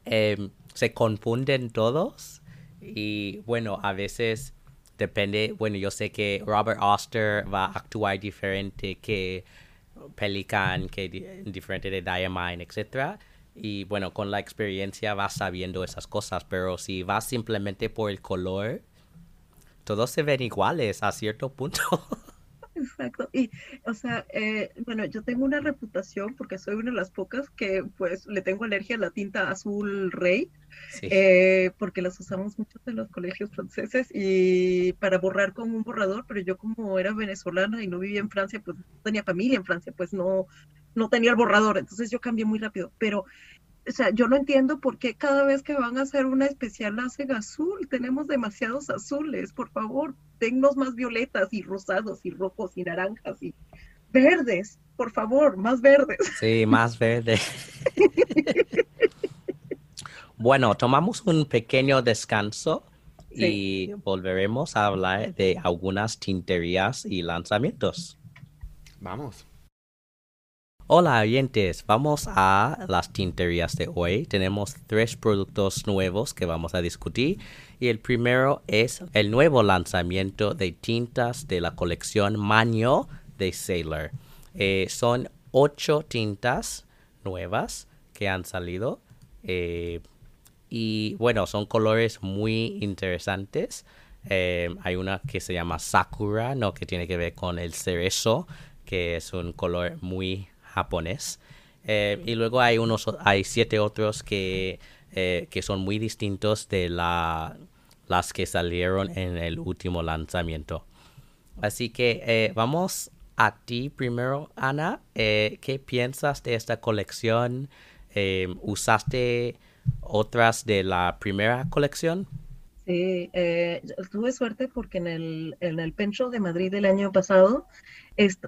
em, se confunden todos. Y bueno, a veces depende, bueno, yo sé que Robert Oster va a actuar diferente que Pelican, que diferente de Diamine, etc. Y bueno, con la experiencia vas sabiendo esas cosas, pero si vas simplemente por el color, todos se ven iguales a cierto punto. <laughs> Exacto. Y, o sea, eh, bueno, yo tengo una reputación porque soy una de las pocas que pues le tengo alergia a la tinta azul rey, eh, porque las usamos mucho en los colegios franceses y para borrar con un borrador, pero yo como era venezolana y no vivía en Francia, pues no tenía familia en Francia, pues no, no tenía el borrador, entonces yo cambié muy rápido, pero o sea, yo no entiendo por qué cada vez que van a hacer una especial hacen azul. Tenemos demasiados azules, por favor, tennos más violetas y rosados y rojos y naranjas y verdes, por favor, más verdes. Sí, más verdes. <laughs> bueno, tomamos un pequeño descanso y volveremos a hablar de algunas tinterías y lanzamientos. Vamos. Hola oyentes, vamos a las tinterías de hoy. Tenemos tres productos nuevos que vamos a discutir y el primero es el nuevo lanzamiento de tintas de la colección Maño de Sailor. Eh, son ocho tintas nuevas que han salido eh, y bueno, son colores muy interesantes. Eh, hay una que se llama Sakura, ¿no? que tiene que ver con el cerezo, que es un color muy japonés. Eh, y luego hay unos, hay siete otros que, eh, que son muy distintos de la, las que salieron en el último lanzamiento. Así que vamos a ti primero, Ana. ¿Qué piensas de esta colección? ¿Usaste otras de la primera colección? Sí, tuve suerte porque en el, en el Pencho de Madrid del año pasado,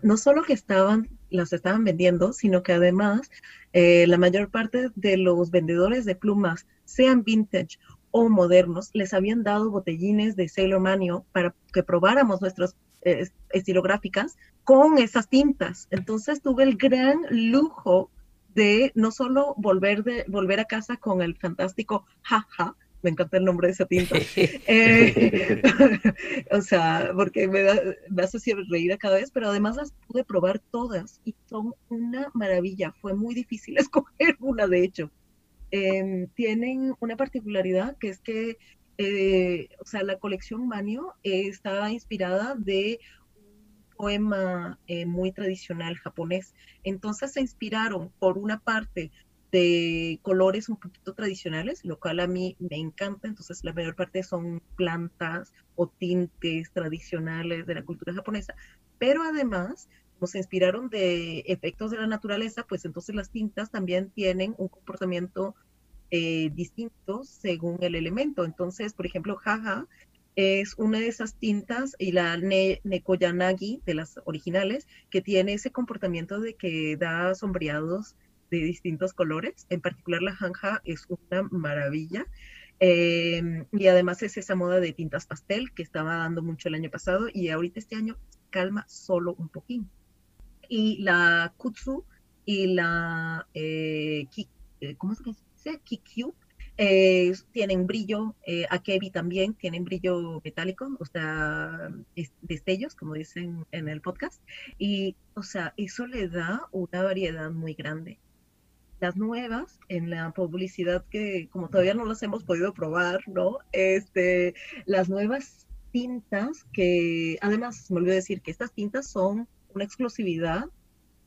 no solo que estaban las estaban vendiendo, sino que además eh, la mayor parte de los vendedores de plumas, sean vintage o modernos, les habían dado botellines de Sailor Manio para que probáramos nuestras eh, estilográficas con esas tintas. Entonces tuve el gran lujo de no solo volver, de, volver a casa con el fantástico jaja, me encanta el nombre de esa tinta, <laughs> eh, <laughs> o sea, porque me, me hace reír a cada vez, pero además las pude probar todas y son una maravilla, fue muy difícil <laughs> escoger una de hecho. Em, tienen una particularidad que es que, eh, o sea, la colección Manio está inspirada de poema eh, muy tradicional japonés. Entonces se inspiraron por una parte de colores un poquito tradicionales, lo cual a mí me encanta. Entonces la mayor parte son plantas o tintes tradicionales de la cultura japonesa. Pero además, como se inspiraron de efectos de la naturaleza, pues entonces las tintas también tienen un comportamiento eh, distinto según el elemento. Entonces, por ejemplo, jaja es una de esas tintas y la Nekoyanagi de las originales que tiene ese comportamiento de que da sombreados de distintos colores. En particular la Hanja es una maravilla. Em, y además es esa moda de tintas pastel que estaba dando mucho el año pasado y ahorita este año calma solo un poquín. Y la Kutsu y la eh, eh ¿cómo se dice? Kikyu eh, tienen brillo, eh, Akebi también tienen brillo metálico, o sea, destellos, como dicen en el podcast. Y, o sea, eso le da una variedad muy grande. Las nuevas, en la publicidad que, como todavía no las hemos podido probar, ¿no? Este, las nuevas tintas que, además, me olvidé decir que estas tintas son una exclusividad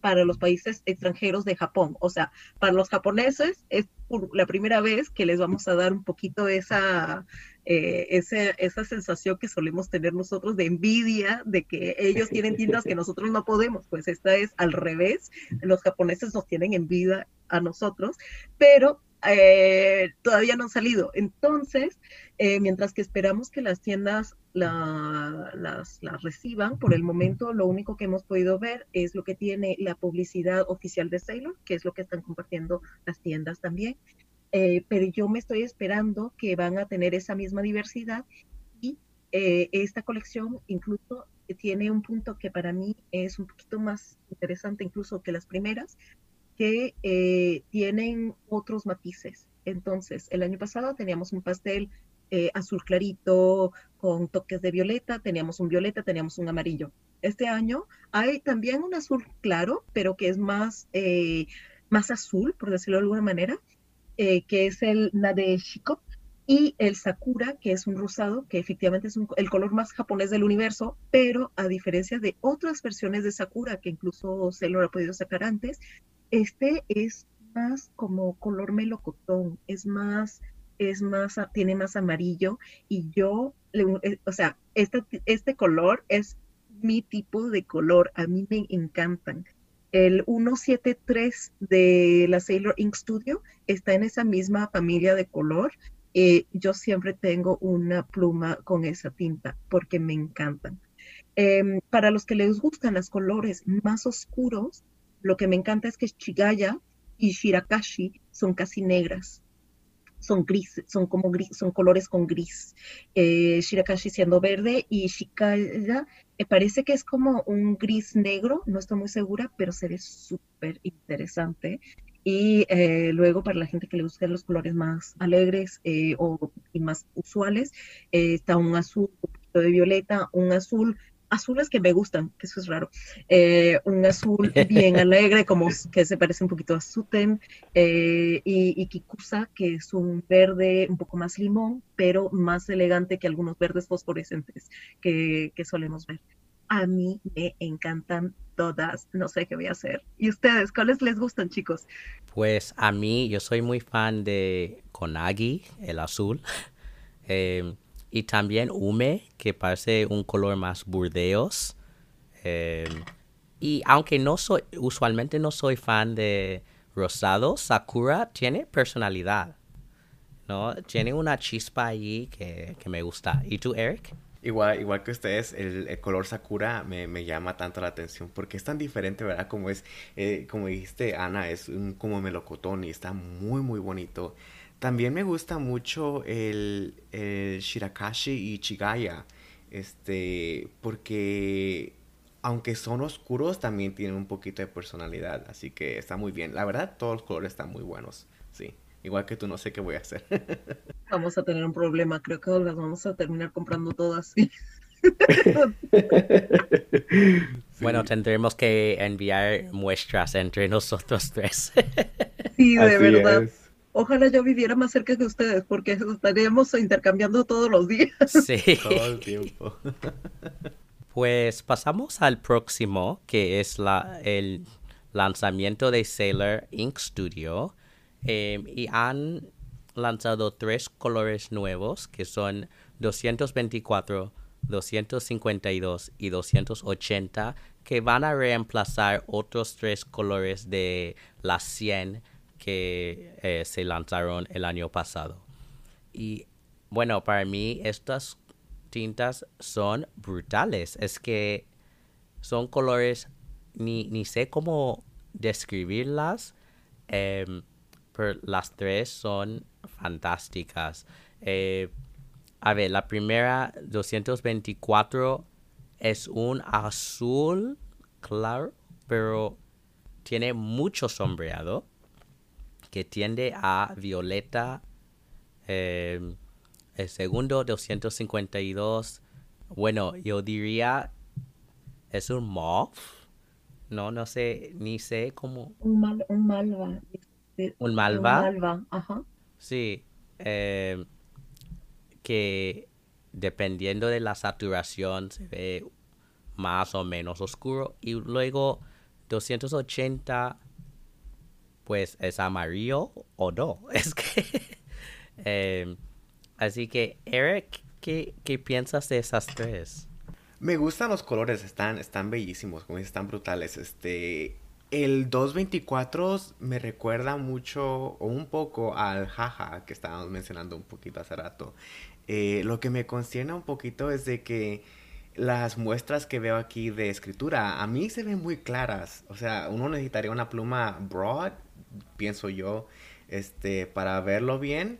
para los países extranjeros de Japón. O sea, para los japoneses es la primera vez que les vamos a dar un poquito esa, eh, esa, esa, sensación que solemos tener nosotros de envidia, de que ellos tienen tintas que nosotros no podemos. Pues esta es al revés. Los japoneses nos tienen envidia a nosotros, pero eh, todavía no han salido. Entonces, eh, mientras que esperamos que las tiendas las, reciban, por el momento lo único que hemos podido ver es lo que tiene la publicidad oficial de Sailor, que es lo que están compartiendo las tiendas también. Eh, pero yo me estoy esperando que van a tener esa misma diversidad y esta colección incluso tiene un punto que para mí es un poquito más interesante incluso que las primeras, que eh, tienen otros matices. Entonces, el año pasado teníamos un pastel eh, azul clarito con toques de violeta, teníamos un violeta, teníamos un amarillo. Este año hay también un azul claro, pero que es más, eh, más azul, por decirlo de alguna manera, que es el Nadeshiko, y el Sakura, que es un rosado, que efectivamente es el color más japonés del universo, pero a diferencia de otras versiones de Sakura, que incluso se lo ha podido sacar antes, este es más como color melocotón, es más, es más, tiene más amarillo y yo, eh, o sea, este, este color es mi tipo de color, a mí me encantan. El 173 de la Sailor Ink Studio está en esa misma familia de color. Eh, yo siempre tengo una pluma con esa tinta porque me encantan. Em, para los que les gustan los colores más oscuros, lo que me encanta es que Shigaya y Shirakashi son casi negras. Son gris, son como gris, son colores con gris. Eh, Shirakashi siendo verde y Shikaya parece que es como un gris negro, no estoy muy segura, pero se ve súper interesante. Y eh, luego para la gente que le gustan los colores más alegres eh, o y más usuales, está un azul, un poquito de violeta, un azul azules que me gustan, que eso es raro. Eh, un azul bien <laughs> alegre, como que se parece un poquito a Suten, eh, y, Kikusa, que es un verde un poco más limón, pero más elegante que algunos verdes fosforescentes que, que solemos ver. A mí me encantan todas, no sé qué voy a hacer. ¿Y ustedes, cuáles les gustan, chicos? Pues a mí, yo soy muy fan de Konagi, el azul. <laughs> Eh, y también hume, que parece un color más burdeos. Em, y aunque no soy, usualmente no soy fan de rosado, Sakura tiene personalidad. ¿no? Tiene una chispa allí que, me gusta. ¿Y tú, Eric? Igual, igual que ustedes, el, color Sakura me, me, llama tanto la atención porque es tan diferente, ¿verdad? Como es, eh, como dijiste, Ana, es un como melocotón y está muy, muy bonito. También me gusta mucho el, el Shirakashi y Chigaya, este, porque aunque son oscuros, también tienen un poquito de personalidad, así que está muy bien. La verdad, todos los colores están muy buenos, sí. Igual que tú, no sé qué voy a hacer. <laughs> Vamos a tener un problema, creo que las vamos a terminar comprando todas. <laughs> <laughs> Bueno, tendremos que enviar muestras entre nosotros tres. sí, de verdad. Ojalá yo viviera más cerca que ustedes, porque estaríamos intercambiando todos los días. <laughs> Sí. Todo el tiempo. <laughs> Pues pasamos al próximo, que es la, el lanzamiento de Sailor Ink Studio. Em, y han lanzado tres colores nuevos, que son 224, 252 y 280, que van a reemplazar otros tres colores de las 100 que eh, se lanzaron el año pasado. Y bueno, para mí estas tintas son brutales. Es que son colores, ni, ni sé cómo describirlas, em, pero las tres son fantásticas. Eh, a ver, la primera 224 es un azul claro, pero tiene mucho sombreado que tiende a violeta. Em, el segundo 252, bueno, yo diría es un mauve. No, no sé, ni sé cómo. Un, mal, un malva. Un malva. Un malva, ajá. Sí. Eh, que dependiendo de la saturación se ve más o menos oscuro. Y luego 280 pues es amarillo o no. <laughs> Es que... eh, Así que, Eric, ¿qué, piensas de esas tres? Me gustan los colores, están, están bellísimos, como están brutales. Este, el 224 me recuerda mucho o un poco al jaja que estábamos mencionando un poquito hace rato. Eh, lo que me concierne un poquito es de que las muestras que veo aquí de escritura a mí se ven muy claras. O sea, uno necesitaría una pluma broad, pienso yo, este, para verlo bien.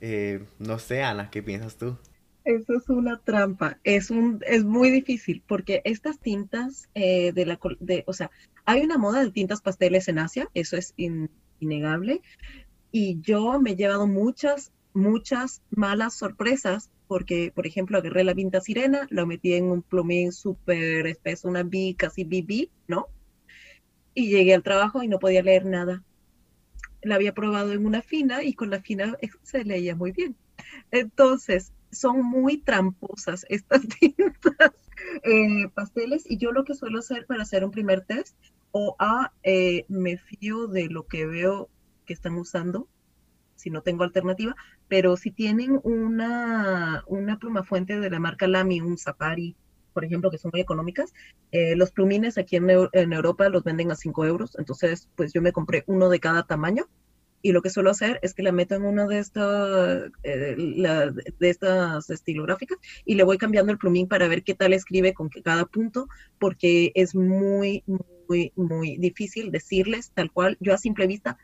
Eh, no sé, Ana, ¿qué piensas tú? Eso es una trampa. Es un, es muy difícil porque estas tintas eh, de la, de, o sea, hay una moda de tintas pasteles en Asia, eso es innegable. Y yo me he llevado muchas, muchas malas sorpresas porque, por ejemplo, agarré la vinta sirena, la metí en un plumín súper espeso, una B, casi BB, ¿no? Y llegué al trabajo y no podía leer nada la había probado en una fina y con la fina se leía muy bien. Entonces, son muy tramposas estas <laughs> tintas eh, pasteles y yo lo que suelo hacer para hacer un primer test o A, eh, me fío de lo que veo que están usando, si no tengo alternativa, pero si tienen una, una pluma fuente de la marca Lamy, un Safari, por ejemplo, que son muy económicas. Eh, los plumines aquí en, Europa los venden a 5 euros, entonces pues yo me compré uno de cada tamaño y lo que suelo hacer es que la meto en una de estas, eh, de estas estilográficas y le voy cambiando el plumín para ver qué tal escribe con cada punto, porque es muy, muy, muy difícil decirles tal cual. Yo a simple vista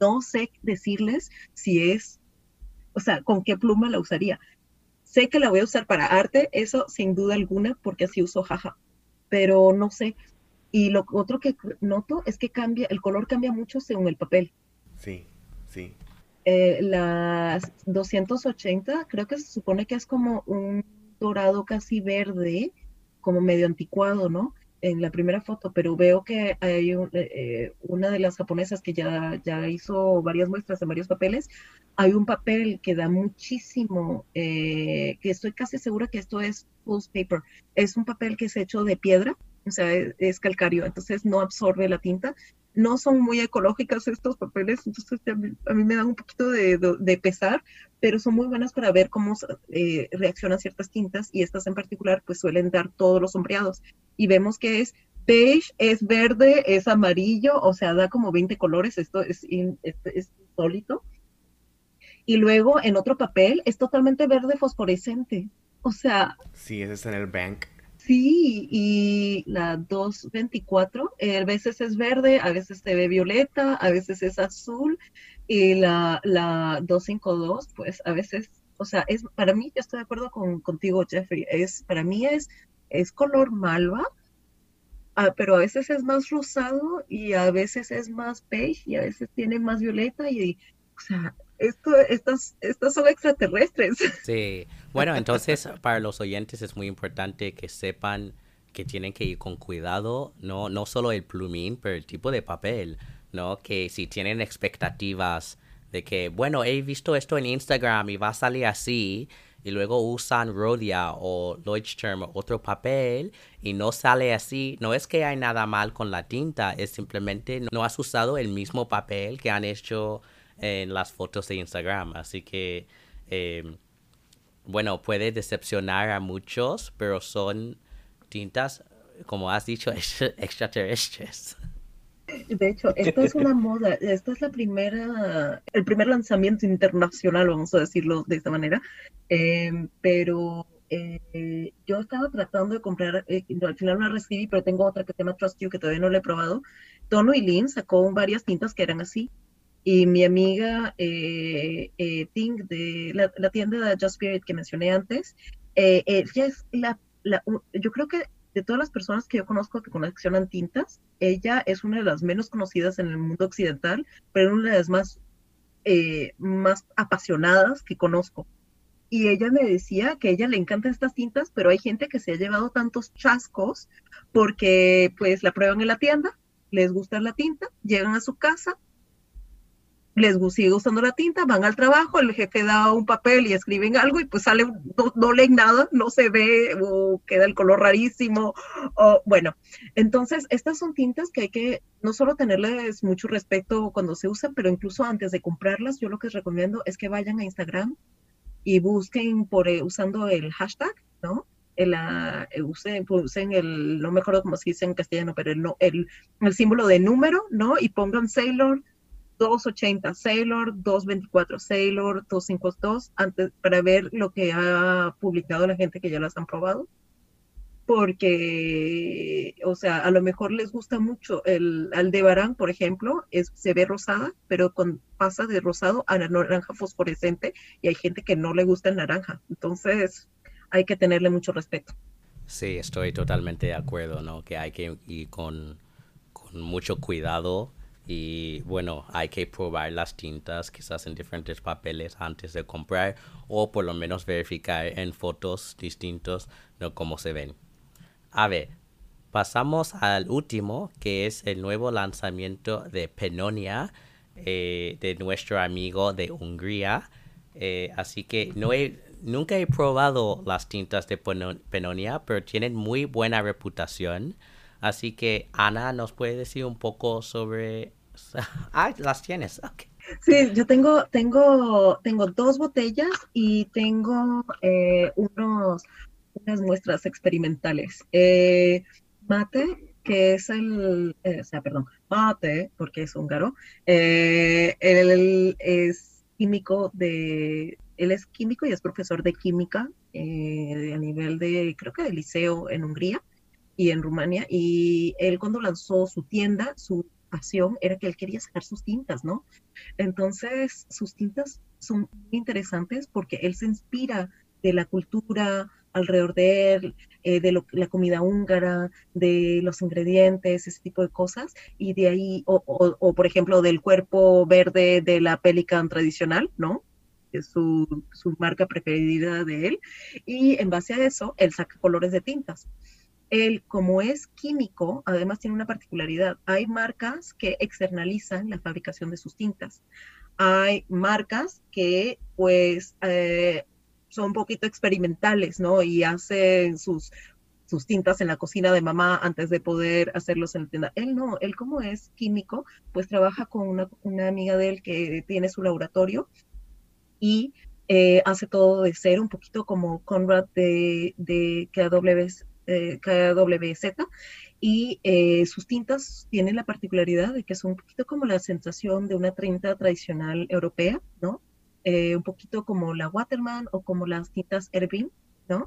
no sé decirles si es, o sea, con qué pluma la usaría. Sé que la voy a usar para arte, eso sin duda alguna, porque así uso jaja, pero no sé. Y lo otro que noto es que cambia, el color cambia mucho según el papel. Sí, sí. Eh, las 280 creo que se supone que es como un dorado casi verde, como medio anticuado, ¿no? En la primera foto, pero veo que hay eh, una de las japonesas que ya, ya hizo varias muestras en varios papeles. Hay un papel que da muchísimo, eh, que estoy casi segura que esto es pulse paper. Es un papel que es hecho de piedra, o sea, es calcario, entonces no absorbe la tinta no son muy ecológicas estos papeles, entonces a mí, me dan un poquito de, pesar, pero son muy buenas para ver cómo eh, reaccionan ciertas tintas y estas en particular pues suelen dar todos los sombreados. Y vemos que es beige, es verde, es amarillo, o sea, da como 20 colores, esto es, es, insólito. Y luego en otro papel es totalmente verde fosforescente. O sea... Sí, ese es en el bank. Sí, y la 224, eh, a veces es verde, a veces se ve violeta, a veces es azul, y la, la 252, pues a veces, o sea, es para mí, yo estoy de acuerdo con, contigo, Jeffrey, es, para mí es, es color malva, ah, pero a veces es más rosado y a veces es más beige y a veces tiene más violeta y, o sea, esto, estas, estas son extraterrestres. <laughs> Sí, bueno, entonces para los oyentes es muy importante que sepan que tienen que ir con cuidado, no, no solo el plumín, pero el tipo de papel, ¿no? Que si tienen expectativas de que, bueno, he visto esto en Instagram y va a salir así, y luego usan Rhodia o Leuchtturm o otro papel y no sale así, no es que hay nada mal con la tinta, es simplemente no has usado el mismo papel que han hecho en las fotos de Instagram. Así que, em, bueno, puede decepcionar a muchos, pero son tintas, como has dicho, <laughs> extraterrestres. De hecho, esto es una moda, esta es la primera, el primer lanzamiento internacional, vamos a decirlo de esta manera, em, pero eh, yo estaba tratando de comprar, eh, al final la recibí, pero tengo otra que se llama Trust You que todavía no la he probado. Tono y Lin sacó varias tintas que eran así, y mi amiga eh, eh Ting de la, tienda de Just Spirit que mencioné antes, eh, ella es la, yo creo que de todas las personas que yo conozco que coleccionan tintas, ella es una de las menos conocidas en el mundo occidental, pero una de las más, eh, más apasionadas que conozco. Y ella me decía que a ella le encantan estas tintas, pero hay gente que se ha llevado tantos chascos porque pues la prueban en la tienda, les gusta la tinta, llegan a su casa, les sigue usando la tinta, van al trabajo, el jefe da un papel y escriben algo y pues sale, no, leen nada, no se ve o queda el color rarísimo. O, bueno, entonces estas son tintas que hay que no solo tenerles mucho respeto cuando se usan, pero incluso antes de comprarlas, yo lo que les recomiendo es que vayan a Instagram y busquen por eh, usando el hashtag, ¿no? El, uh, usen, usen, el, no me acuerdo cómo se dice en castellano, pero el, el, el símbolo de número, ¿no? Y pongan Sailor 280 Sailor, 224 Sailor, 252, antes, para ver lo que ha publicado la gente que ya las han probado. Porque, o sea, a lo mejor les gusta mucho el Aldebarán, por ejemplo, es, se ve rosada, pero con, pasa de rosado a naranja fosforescente y hay gente que no le gusta el naranja. Entonces, hay que tenerle mucho respeto. Sí, estoy totalmente de acuerdo, ¿no? Que hay que ir con, con mucho cuidado y bueno, hay que probar las tintas quizás en diferentes papeles antes de comprar o por lo menos verificar en fotos distintos ¿no? cómo se ven. A ver, pasamos al último que es el nuevo lanzamiento de Penonia eh, de nuestro amigo de Hungría. Eh, así que no he, nunca he probado las tintas de Penonia, pero tienen muy buena reputación. Así que Ana nos puede decir un poco sobre <laughs> Ah, las tienes. Sí, yo tengo, tengo, tengo dos botellas y tengo eh, unos, unas muestras experimentales. Eh, mate, que es el, eh, o sea, perdón, mate, porque es húngaro, él es químico de, él es químico y es profesor de química a nivel de, creo que de liceo en Hungría y en Rumania, y él cuando lanzó su tienda, su pasión era que él quería sacar sus tintas, ¿no? Entonces, sus tintas son muy interesantes porque él se inspira de la cultura alrededor de él, eh, de la comida húngara, de los ingredientes, ese tipo de cosas, y de ahí, o, por ejemplo, del cuerpo verde de la Pelican tradicional, ¿no? Es su, su marca preferida de él, y en base a eso, él saca colores de tintas él, como es químico, además tiene una particularidad. Hay marcas que externalizan la fabricación de sus tintas. Hay marcas que, pues, eh, son un poquito experimentales, ¿no? Y hacen sus, tintas en la cocina de mamá antes de poder hacerlos en la tienda. Él no, él como es químico, pues trabaja con una, amiga de él que tiene su laboratorio y eh, hace todo de ser un poquito como Conrad de, de KWZ y eh, sus tintas tienen la particularidad de que son un poquito como la sensación de una tinta tradicional europea, ¿no? Eh, un poquito como la Waterman o como las tintas Erwin, ¿no?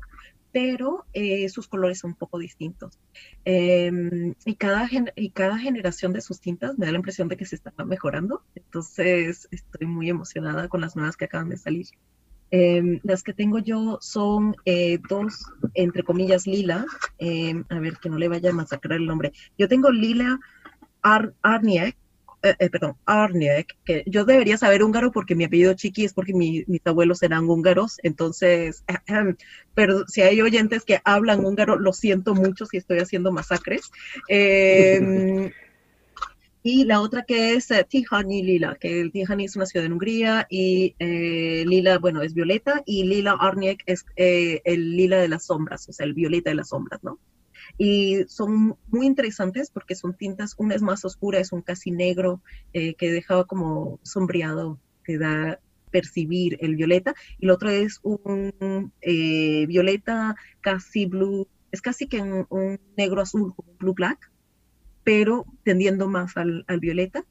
Pero eh, sus colores son un poco distintos. Em, y, cada y cada generación de sus tintas me da la impresión de que se están mejorando. Entonces estoy muy emocionada con las nuevas que acaban de salir. Em, las que tengo yo son eh, dos, entre comillas, lila. Em, a ver, que no le vaya a masacrar el nombre. Yo tengo lila Ar Arniek, eh, eh, perdón, Arniek, que yo debería saber húngaro porque mi apellido Chiqui es porque mis abuelos eran húngaros, entonces, pero si hay oyentes que hablan húngaro, lo siento mucho si estoy haciendo masacres. <laughs> Eh, y la otra que es eh, Tihani Lila, que el Tihani es una ciudad en Hungría y eh, Lila, bueno, es violeta y Lila Arniek es eh, el lila de las sombras, o sea, el violeta de las sombras, ¿no? Y son muy interesantes porque son tintas, una es más oscura, es un casi negro que dejaba como sombreado, que da percibir el violeta, y el otro es un violeta casi blue, es casi que un, un negro azul, como blue black, pero tendiendo más al, violeta.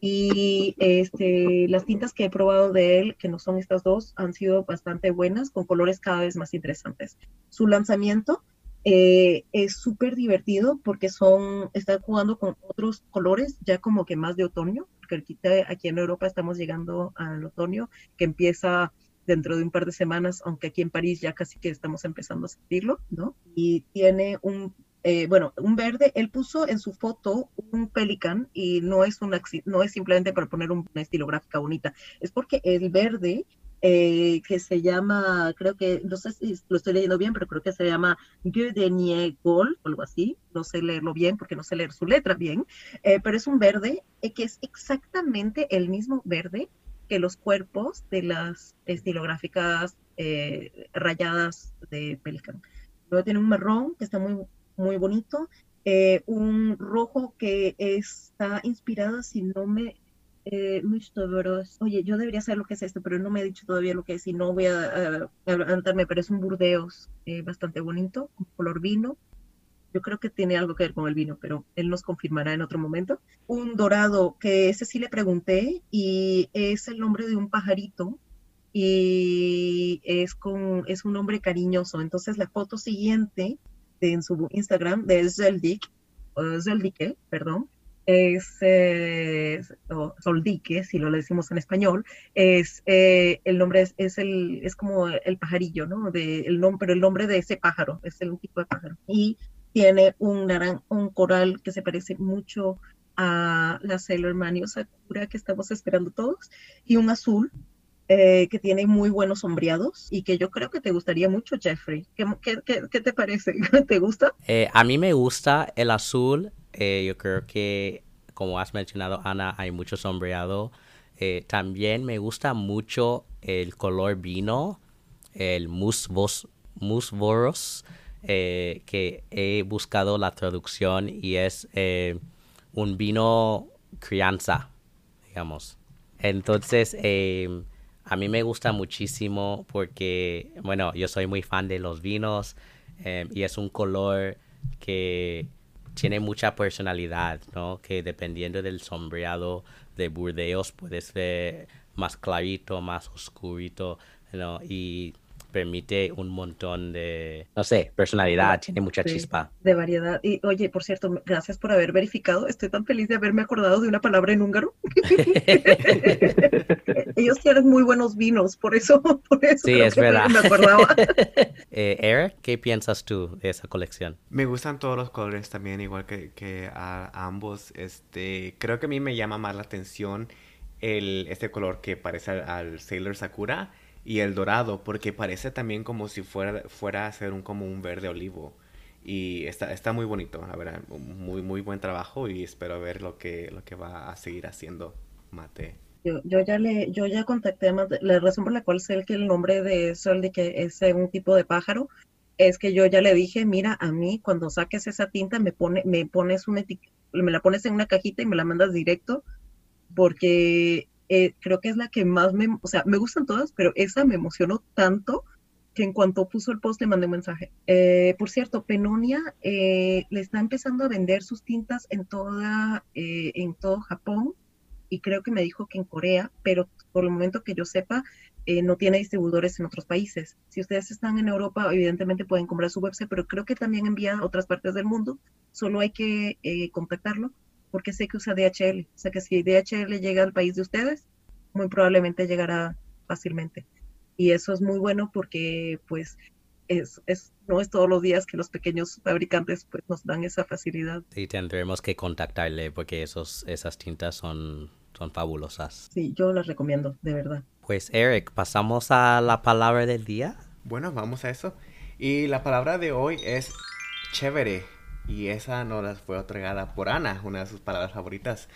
Y este, las tintas que he probado de él, que no son estas dos, han sido bastante buenas, con colores cada vez más interesantes. Su lanzamiento eh, es súper divertido porque son, está jugando con otros colores, ya como que más de otoño, porque aquí en Europa estamos llegando al otoño, que empieza dentro de un par de semanas, aunque aquí en París ya casi que estamos empezando a sentirlo, ¿no? Y tiene un eh, bueno, un verde, él puso en su foto un pelican y no es, una, no es simplemente para poner una estilográfica bonita, es porque el verde eh, que se llama, creo que, no sé si lo estoy leyendo bien, pero creo que se llama Gol, o algo así, no sé leerlo bien porque no sé leer su letra bien, eh, pero es un verde que es exactamente el mismo verde que los cuerpos de las estilográficas rayadas de Pelican. Luego tiene un marrón que está muy muy bonito. Eh, un rojo que está inspirado, si no me... Eh, Oye, yo debería saber lo que es esto, pero no me ha dicho todavía lo que es y no voy a, adelantarme, pero es un burdeos eh, bastante bonito, color vino. Yo creo que tiene algo que ver con el vino, pero él nos confirmará en otro momento. Un dorado, que ese sí le pregunté, y es el nombre de un pajarito, y es, con, es un nombre cariñoso. Entonces la foto siguiente en su Instagram de Zeldik, o Zeldike, perdón, es, eh, Soldique, si lo decimos en español, es eh, el nombre es, el es como el pajarillo, ¿no? De, el nombre, pero el nombre de ese pájaro, es el tipo de pájaro. Y tiene un naran, un coral que se parece mucho a la Sailor Mani o Sakura que estamos esperando todos, y un azul eh, que tiene muy buenos sombreados y que yo creo que te gustaría mucho, Jeffrey. ¿Qué, qué, te parece? <laughs> ¿Te gusta? Eh, a mí me gusta el azul. Eh, yo creo que, como has mencionado, Ana, hay mucho sombreado. también me gusta mucho el color vino, el musvos, musvoros, que he buscado la traducción y es un vino crianza, digamos. Entonces, a mí me gusta muchísimo porque, bueno, yo soy muy fan de los vinos em, y es un color que tiene mucha personalidad, ¿no? Que dependiendo del sombreado de Burdeos puede ser más clarito, más oscurito, ¿no? Y permite un montón de, no sé, personalidad, tiene mucha chispa. De variedad. Y oye, por cierto, gracias por haber verificado. Estoy tan feliz de haberme acordado de una palabra en húngaro. <laughs> Ellos tienen muy buenos vinos, por eso, <laughs> por eso sí, es verdad. me acordaba. <laughs> eh, Eric, ¿qué piensas tú de esa colección? Me gustan todos los colores también, igual que, que a, ambos. Este, creo que a mí me llama más la atención el, este color que parece al Sailor Sakura y el dorado, porque parece también como si fuera, fuera a ser un, como un verde olivo. Y está, está muy bonito, la verdad, muy, muy buen trabajo y espero ver lo que, lo que va a seguir haciendo Mate. Yo, yo ya le, yo ya contacté a Mate, la razón por la cual sé que el nombre de Sol de que es un tipo de pájaro, es que yo ya le dije, mira, a mí cuando saques esa tinta me pone, me pones una me la pones en una cajita y me la mandas directo, porque eh, creo que es la que más me, o sea, me gustan todas, pero esa me emocionó tanto que en cuanto puso el post le mandé un mensaje. Eh, por cierto, Penonia eh, le está empezando a vender sus tintas en toda, en todo Japón y creo que me dijo que en Corea, pero por el momento que yo sepa, eh, no tiene distribuidores en otros países. Si ustedes están en Europa, evidentemente pueden comprar su website, pero creo que también envía a otras partes del mundo. Solo hay que eh, contactarlo porque sé que usa DHL. O sea que si DHL llega al país de ustedes, muy probablemente llegará fácilmente. Y eso es muy bueno porque pues es, es, no es todos los días que los pequeños fabricantes pues, nos dan esa facilidad. Sí, tendremos que contactarle porque esos, esas tintas son, son fabulosas. Sí, yo las recomiendo, de verdad. Pues Eric, pasamos a la palabra del día. Bueno, vamos a eso. Y la palabra de hoy es chévere. Y esa nos la fue otorgada por Ana, una de sus palabras favoritas.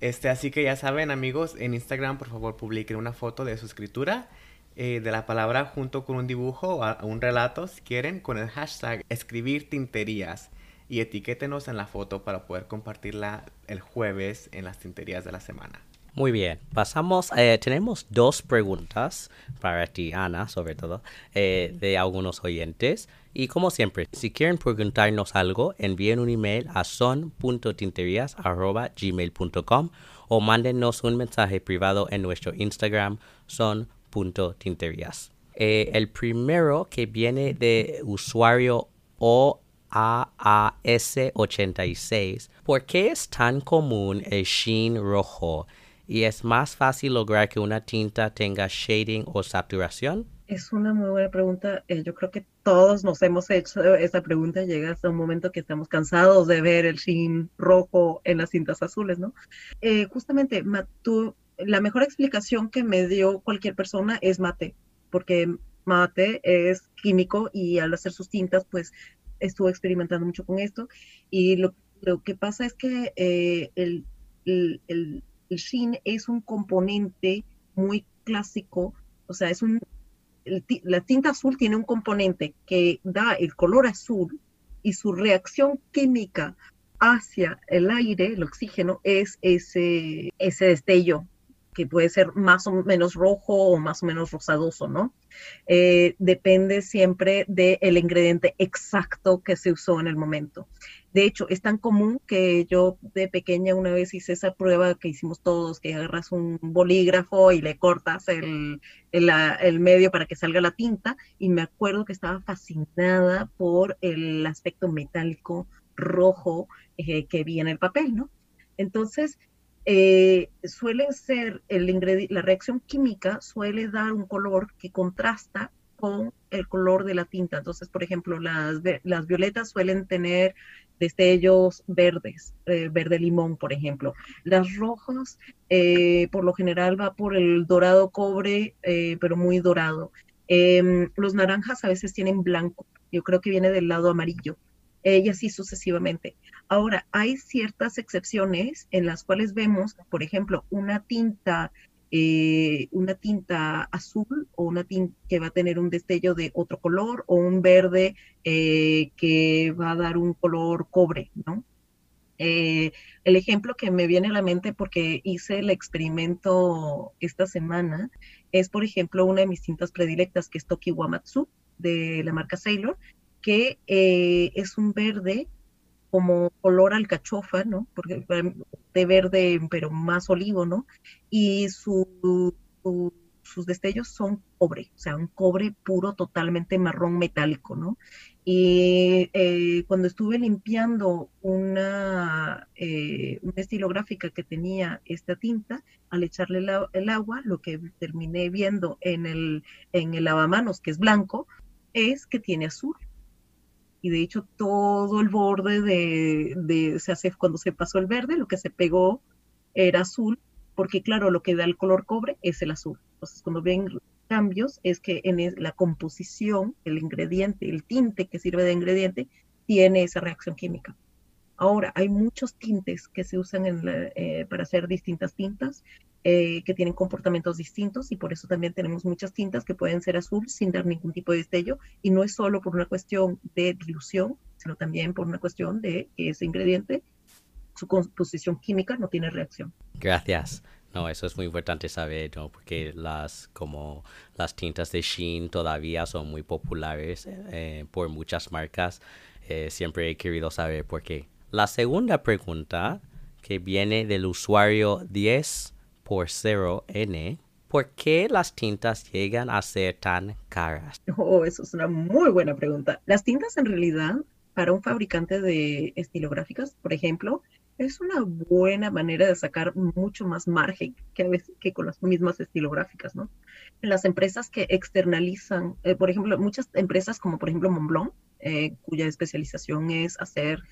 Este, así que ya saben, amigos, en Instagram, por favor, publiquen una foto de su escritura eh, de la palabra junto con un dibujo o un relato, si quieren, con el hashtag escribir tinterías y etiquétenos en la foto para poder compartirla el jueves en las tinterías de la semana. Muy bien, pasamos, eh, tenemos dos preguntas para ti, Ana, sobre todo, eh, de algunos oyentes. Y como siempre, si quieren preguntarnos algo, envíen un email a son.tinterías.gmail.com o mándenos un mensaje privado en nuestro Instagram son.tinterías. Eh, el primero que viene de usuario OAAS86. ¿Por qué es tan común el sheen rojo? Y es más fácil lograr que una tinta tenga shading o saturación? Es una muy buena pregunta. Eh, yo creo que todos nos hemos hecho esa pregunta. Llega hasta un momento que estamos cansados de ver el sheen rojo en las cintas azules, ¿no? Eh, justamente, la mejor explicación que me dio cualquier persona es mate, porque mate es químico y al hacer sus tintas, pues estuvo experimentando mucho con esto. Y lo, que pasa es que eh, el, el el sheen es un componente muy clásico, o sea, es un, la tinta azul tiene un componente que da el color azul y su reacción química hacia el aire, el oxígeno, es ese, ese destello que puede ser más o menos rojo o más o menos rosadoso, ¿no? Eh, depende siempre del ingrediente exacto que se usó en el momento. De hecho, es tan común que yo de pequeña una vez hice esa prueba que hicimos todos, que agarras un bolígrafo y le cortas el, el, medio para que salga la tinta, y me acuerdo que estaba fascinada por el aspecto metálico rojo eh, que vi en el papel, ¿no? Entonces, eh, suele ser el la reacción química suele dar un color que contrasta con el color de la tinta. Entonces, por ejemplo, las, las violetas suelen tener destellos verdes, eh, verde limón, por ejemplo. Las rojas, eh, por lo general, va por el dorado cobre, pero muy dorado. Em, los naranjas a veces tienen blanco, yo creo que viene del lado amarillo y así sucesivamente. Ahora, hay ciertas excepciones en las cuales vemos, por ejemplo, una tinta, eh, una tinta azul o una tinta que va a tener un destello de otro color o un verde eh, que va a dar un color cobre, ¿no? Eh, el ejemplo que me viene a la mente porque hice el experimento esta semana es, por ejemplo, una de mis tintas predilectas que es Toki Wamatsu de la marca Sailor, que es un verde como color alcachofa, ¿no? Porque de verde, pero más olivo, ¿no? Y su, sus destellos son cobre, o sea, un cobre puro, totalmente marrón metálico, ¿no? Y eh, cuando estuve limpiando una, eh, una, estilográfica que tenía esta tinta, al echarle el agua, lo que terminé viendo en el, en el lavamanos, que es blanco, es que tiene azul y de hecho todo el borde de, se hace cuando se pasó el verde, lo que se pegó era azul, porque claro, lo que da el color cobre es el azul. Entonces, cuando ven cambios, es que en la composición, el ingrediente, el tinte que sirve de ingrediente, tiene esa reacción química. Ahora, hay muchos tintes que se usan eh, para hacer distintas tintas eh, que tienen comportamientos distintos y por eso también tenemos muchas tintas que pueden ser azul sin dar ningún tipo de destello y no es solo por una cuestión de dilución, sino también por una cuestión de que ese ingrediente, su composición química no tiene reacción. Gracias. No, eso es muy importante saber, ¿no? Porque las, como las tintas de Sheen todavía son muy populares eh, por muchas marcas. siempre he querido saber por qué. La segunda pregunta, que viene del usuario 10 por 0N, ¿por qué las tintas llegan a ser tan caras? Oh, eso es una muy buena pregunta. Las tintas en realidad, para un fabricante de estilográficas, por ejemplo, es una buena manera de sacar mucho más margen que a veces que con las mismas estilográficas, ¿no? Las empresas que externalizan, eh, por ejemplo, muchas empresas como por ejemplo Montblanc, eh, cuya especialización es hacer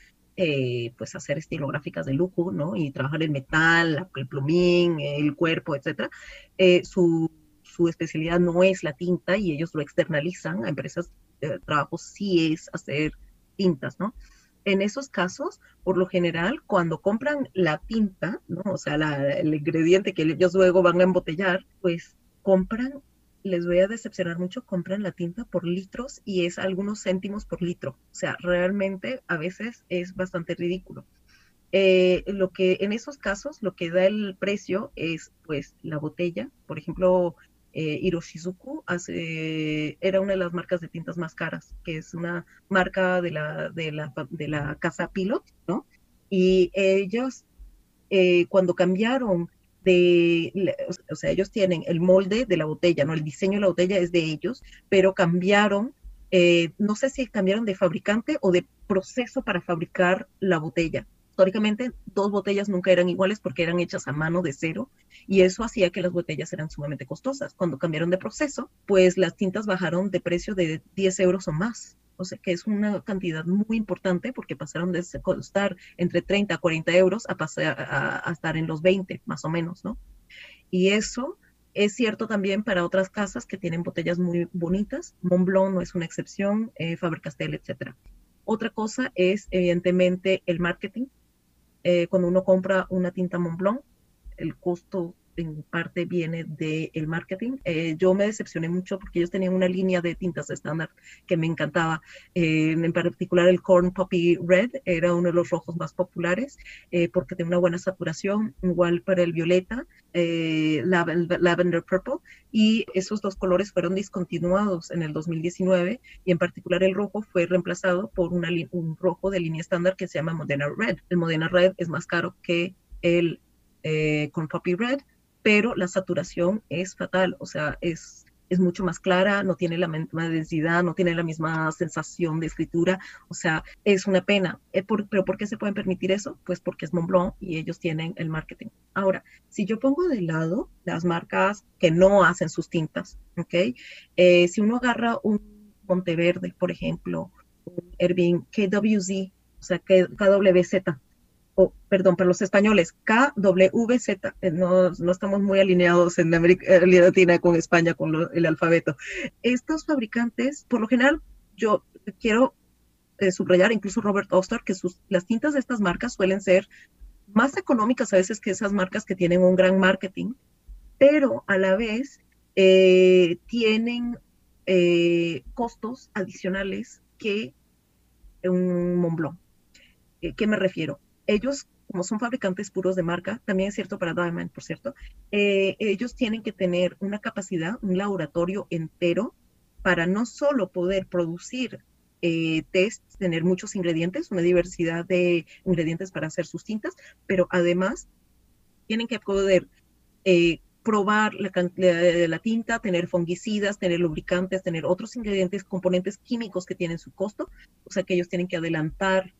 eh, pues hacer estilográficas de lujo, ¿no? Y trabajar el metal, el plumín, el cuerpo, etcétera. Eh, su, su, especialidad no es la tinta y ellos lo externalizan a empresas de trabajo, sí es hacer tintas, ¿no? En esos casos, por lo general, cuando compran la tinta, ¿no? O sea, el ingrediente que ellos luego van a embotellar, pues compran les voy a decepcionar mucho, compran la tinta por litros y es algunos céntimos por litro. O sea, realmente a veces es bastante ridículo. Eh, lo que en esos casos lo que da el precio es pues la botella. Por ejemplo, eh, Hiroshizuku hace, era una de las marcas de tintas más caras, que es una marca de la, de la, de la casa Pilot, ¿no? Y ellos, eh, cuando cambiaron de, o sea, ellos tienen el molde de la botella, ¿no? El diseño de la botella es de ellos, pero cambiaron, eh, no sé si cambiaron de fabricante o de proceso para fabricar la botella. Históricamente, dos botellas nunca eran iguales porque eran hechas a mano de cero y eso hacía que las botellas eran sumamente costosas. Cuando cambiaron de proceso, pues las tintas bajaron de precio de 10 euros o más o sea que es una cantidad muy importante porque pasaron de costar entre 30 a 40 euros a, pasar, a, estar en los 20 más o menos, ¿no? Y eso es cierto también para otras casas que tienen botellas muy bonitas, Montblanc no es una excepción, eh, Faber-Castell, etc. Otra cosa es evidentemente el marketing. Eh, cuando uno compra una tinta Montblanc, el costo en parte viene del marketing. Eh, yo me decepcioné mucho porque ellos tenían una línea de tintas estándar que me encantaba. Eh, en particular el Corn Poppy Red era uno de los rojos más populares eh, porque tiene una buena saturación, igual para el violeta, Lavender Purple, y esos dos colores fueron discontinuados en el 2019 y en particular el rojo fue reemplazado por una, un rojo de línea estándar que se llama Modena Red. El Modena Red es más caro que el Corn Poppy Red, pero la saturación es fatal, o sea, es, es mucho más clara, no tiene la misma densidad, no tiene la misma sensación de escritura, o sea, es una pena. Eh, ¿Pero por qué se pueden permitir eso? Pues porque es Montblanc y ellos tienen el marketing. Ahora, si yo pongo de lado las marcas que no hacen sus tintas, ¿ok? Eh, si uno agarra un Monteverde, por ejemplo, un Ervin KWZ, o sea, KWZ, perdón, para los españoles, KWZ, eh, no, no estamos muy alineados en América eh, Latina con España con el alfabeto. Estos fabricantes, por lo general, yo quiero eh, subrayar, incluso Robert Oster, que sus, las tintas de estas marcas suelen ser más económicas a veces que esas marcas que tienen un gran marketing, pero a la vez tienen costos adicionales que un Montblanc. ¿Qué me refiero? Ellos, como son fabricantes puros de marca, también es cierto para Diamond, por cierto, eh, ellos tienen que tener una capacidad, un laboratorio entero para no solo poder producir eh, tests, tener muchos ingredientes, una diversidad de ingredientes para hacer sus tintas, pero además tienen que poder eh, probar la, la, la, tinta, tener fungicidas, tener lubricantes, tener otros ingredientes, componentes químicos que tienen su costo, o sea que ellos tienen que adelantar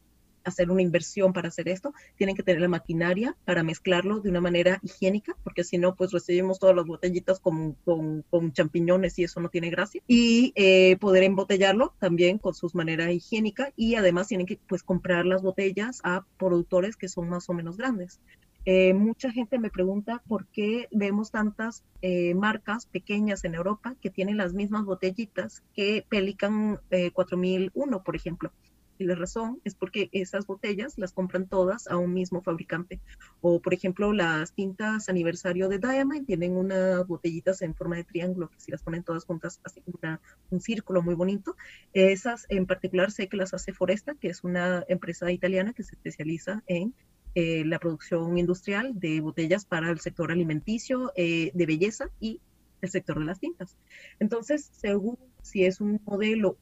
hacer una inversión para hacer esto, tienen que tener la maquinaria para mezclarlo de una manera higiénica, porque si no, pues recibimos todas las botellitas con, con, champiñones y eso no tiene gracia. Y eh, poder embotellarlo también con sus manera higiénica y además tienen que pues comprar las botellas a productores que son más o menos grandes. Eh, mucha gente me pregunta por qué vemos tantas eh, marcas pequeñas en Europa que tienen las mismas botellitas que Pelican 4001, por ejemplo. Y la razón es porque esas botellas las compran todas a un mismo fabricante. O, por ejemplo, las tintas aniversario de Diamond tienen unas botellitas en forma de triángulo, que si las ponen todas juntas, una, un círculo muy bonito. Esas en particular sé que las hace Foresta, que es una empresa italiana que se especializa en eh, la producción industrial de botellas para el sector alimenticio, eh, de belleza y el sector de las tintas. Entonces, según si es un modelo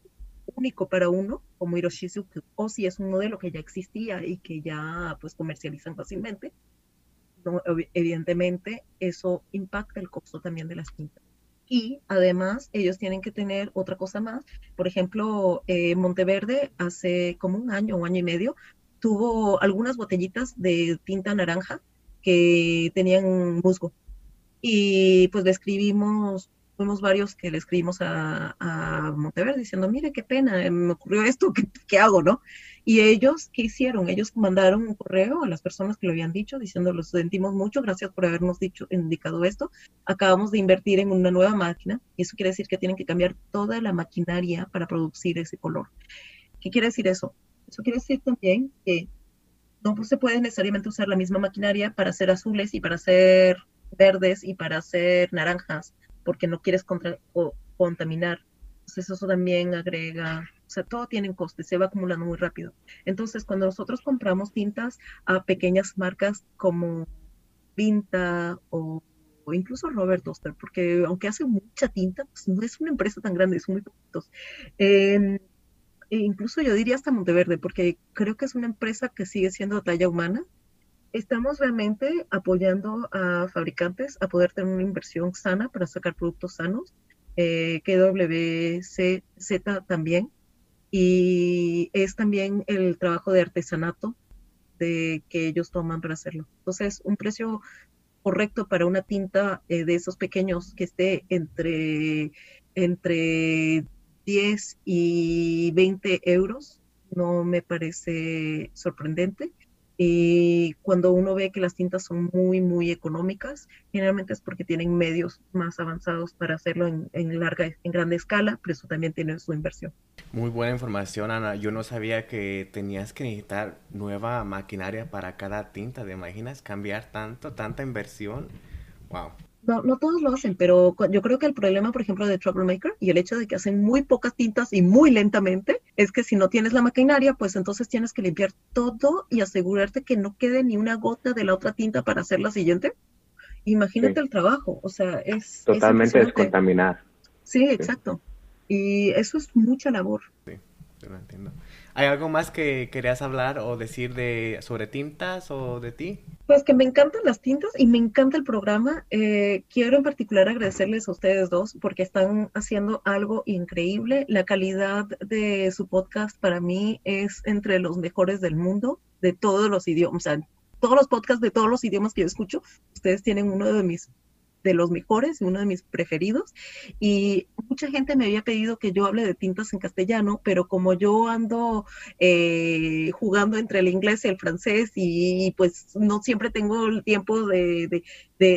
único para uno, como Hiroshizuku, o si es un modelo que ya existía y que ya pues comercializan fácilmente, evidentemente eso impacta el costo también de las tintas. Y además ellos tienen que tener otra cosa más. Por ejemplo, eh, Monteverde hace como un año, un año y medio, tuvo algunas botellitas de tinta naranja que tenían musgo. Y pues le escribimos, fuimos varios que le escribimos a, a Monteverde diciendo, mire, qué pena, me ocurrió esto, ¿qué, ¿qué, hago, no? Y ellos, ¿qué hicieron? Ellos mandaron un correo a las personas que lo habían dicho diciendo, lo sentimos mucho, gracias por habernos dicho, indicado esto. Acabamos de invertir en una nueva máquina y eso quiere decir que tienen que cambiar toda la maquinaria para producir ese color. ¿Qué quiere decir eso? Eso quiere decir también que no se puede necesariamente usar la misma maquinaria para hacer azules y para hacer verdes y para hacer naranjas, porque no quieres o, contaminar. Entonces eso también agrega o sea, todo tiene coste, se va acumulando muy rápido. Entonces, cuando nosotros compramos tintas a pequeñas marcas como Vinta o, incluso Robert Oster, porque aunque hace mucha tinta, pues no es una empresa tan grande, son muy poquitos. Eh, e incluso yo diría hasta Monteverde, porque creo que es una empresa que sigue siendo talla humana. Estamos realmente apoyando a fabricantes a poder tener una inversión sana para sacar productos sanos. Eh, también, y es también el trabajo de artesanato de que ellos toman para hacerlo. Entonces, un precio correcto para una tinta eh, de esos pequeños que esté entre, entre 10 y 20 euros no me parece sorprendente. Y cuando uno ve que las tintas son muy, muy económicas, generalmente es porque tienen medios más avanzados para hacerlo en, en larga, en grande escala, pero eso también tiene su inversión. Muy buena información, Ana. Yo no sabía que tenías que necesitar nueva maquinaria para cada tinta. ¿Te imaginas cambiar tanto, tanta inversión? Wow. No, no todos lo hacen, pero yo creo que el problema, por ejemplo, de Troublemaker y el hecho de que hacen muy pocas tintas y muy lentamente, es que si no tienes la maquinaria, pues entonces tienes que limpiar todo y asegurarte que no quede ni una gota de la otra tinta para hacer la siguiente. Imagínate el trabajo, o sea, es... Totalmente descontaminar. Sí, exacto. Y eso es mucha labor. Sí, yo lo entiendo. ¿Hay algo más que querías hablar o decir de sobre tintas o de ti? Pues que me encantan las tintas y me encanta el programa. Eh, quiero en particular agradecerles a ustedes dos porque están haciendo algo increíble. La calidad de su podcast para mí es entre los mejores del mundo, de todos los idiomas. O sea, todos los podcasts de todos los idiomas que yo escucho, ustedes tienen uno de mis de los mejores, uno de mis preferidos. Y mucha gente me había pedido que yo hable de tintas en castellano, pero como yo ando eh, jugando entre el inglés y el francés y, pues no siempre tengo el tiempo de,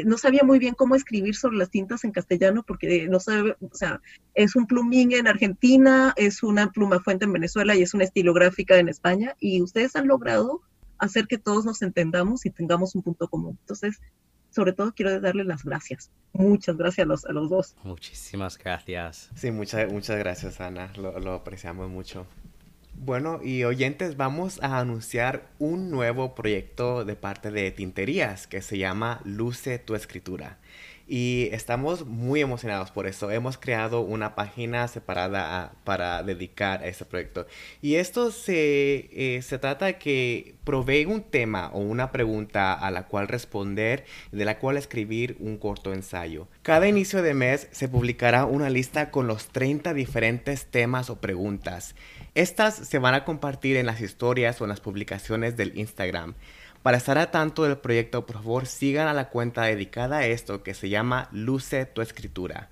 no sabía muy bien cómo escribir sobre las tintas en castellano porque no sabe, o sea, es un plumín en Argentina, es una pluma fuente en Venezuela y es una estilográfica en España y ustedes han logrado hacer que todos nos entendamos y tengamos un punto común. Entonces, sobre todo quiero darle las gracias. Muchas gracias a los, a los dos. Muchísimas gracias. Sí, muchas, muchas gracias, Ana. Lo, lo apreciamos mucho. Bueno, y oyentes, vamos a anunciar un nuevo proyecto de parte de Tinterías que se llama Luce tu escritura y estamos muy emocionados por eso. Hemos creado una página separada para dedicar a este proyecto. Y esto se, eh, se trata de que provee un tema o una pregunta a la cual responder de la cual escribir un corto ensayo. Cada inicio de mes se publicará una lista con los 30 diferentes temas o preguntas. Estas se van a compartir en las historias o en las publicaciones del Instagram. Para estar a tanto del proyecto, por favor sigan a la cuenta dedicada a esto que se llama Luce tu escritura.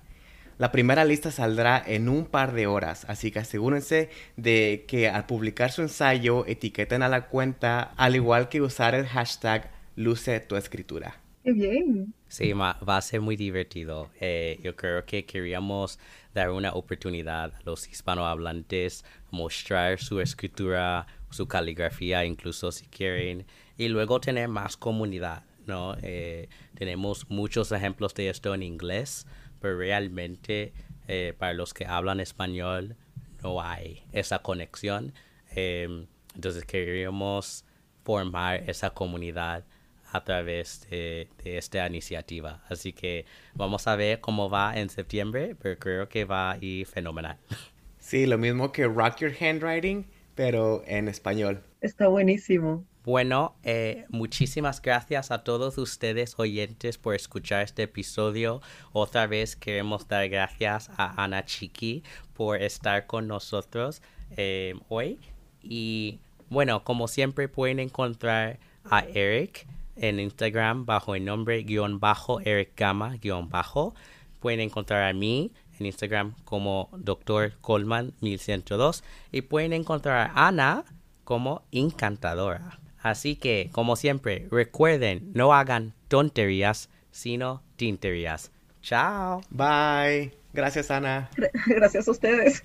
La primera lista saldrá en un par de horas, así que asegúrense de que al publicar su ensayo etiqueten a la cuenta, al igual que usar el hashtag Luce tu escritura. ¡Qué bien! Sí, va a ser muy divertido. Eh, yo creo que queríamos dar una oportunidad a los hispanohablantes mostrar su escritura, su caligrafía, incluso si quieren y luego tener más comunidad, ¿no? Eh, tenemos muchos ejemplos de esto en inglés, pero realmente eh, para los que hablan español no hay esa conexión. Em, entonces queríamos formar esa comunidad a través de, de, esta iniciativa. Así que vamos a ver cómo va en septiembre, pero creo que va a ir fenomenal. Sí, lo mismo que Rock Your Handwriting, pero en español. Está buenísimo. Bueno, eh, muchísimas gracias a todos ustedes oyentes por escuchar este episodio. Otra vez queremos dar gracias a Ana Chiqui por estar con nosotros eh, hoy. Y bueno, como siempre pueden encontrar a Eric en Instagram bajo el nombre guion bajo Eric Gama guion bajo. Pueden encontrar a mí en Instagram como Dr. Coleman 1102 y pueden encontrar a Ana como encantadora. Así que, como siempre, recuerden, no hagan tonterías, sino tinterías. Chao. Bye. Gracias, Ana. <laughs> Gracias a ustedes.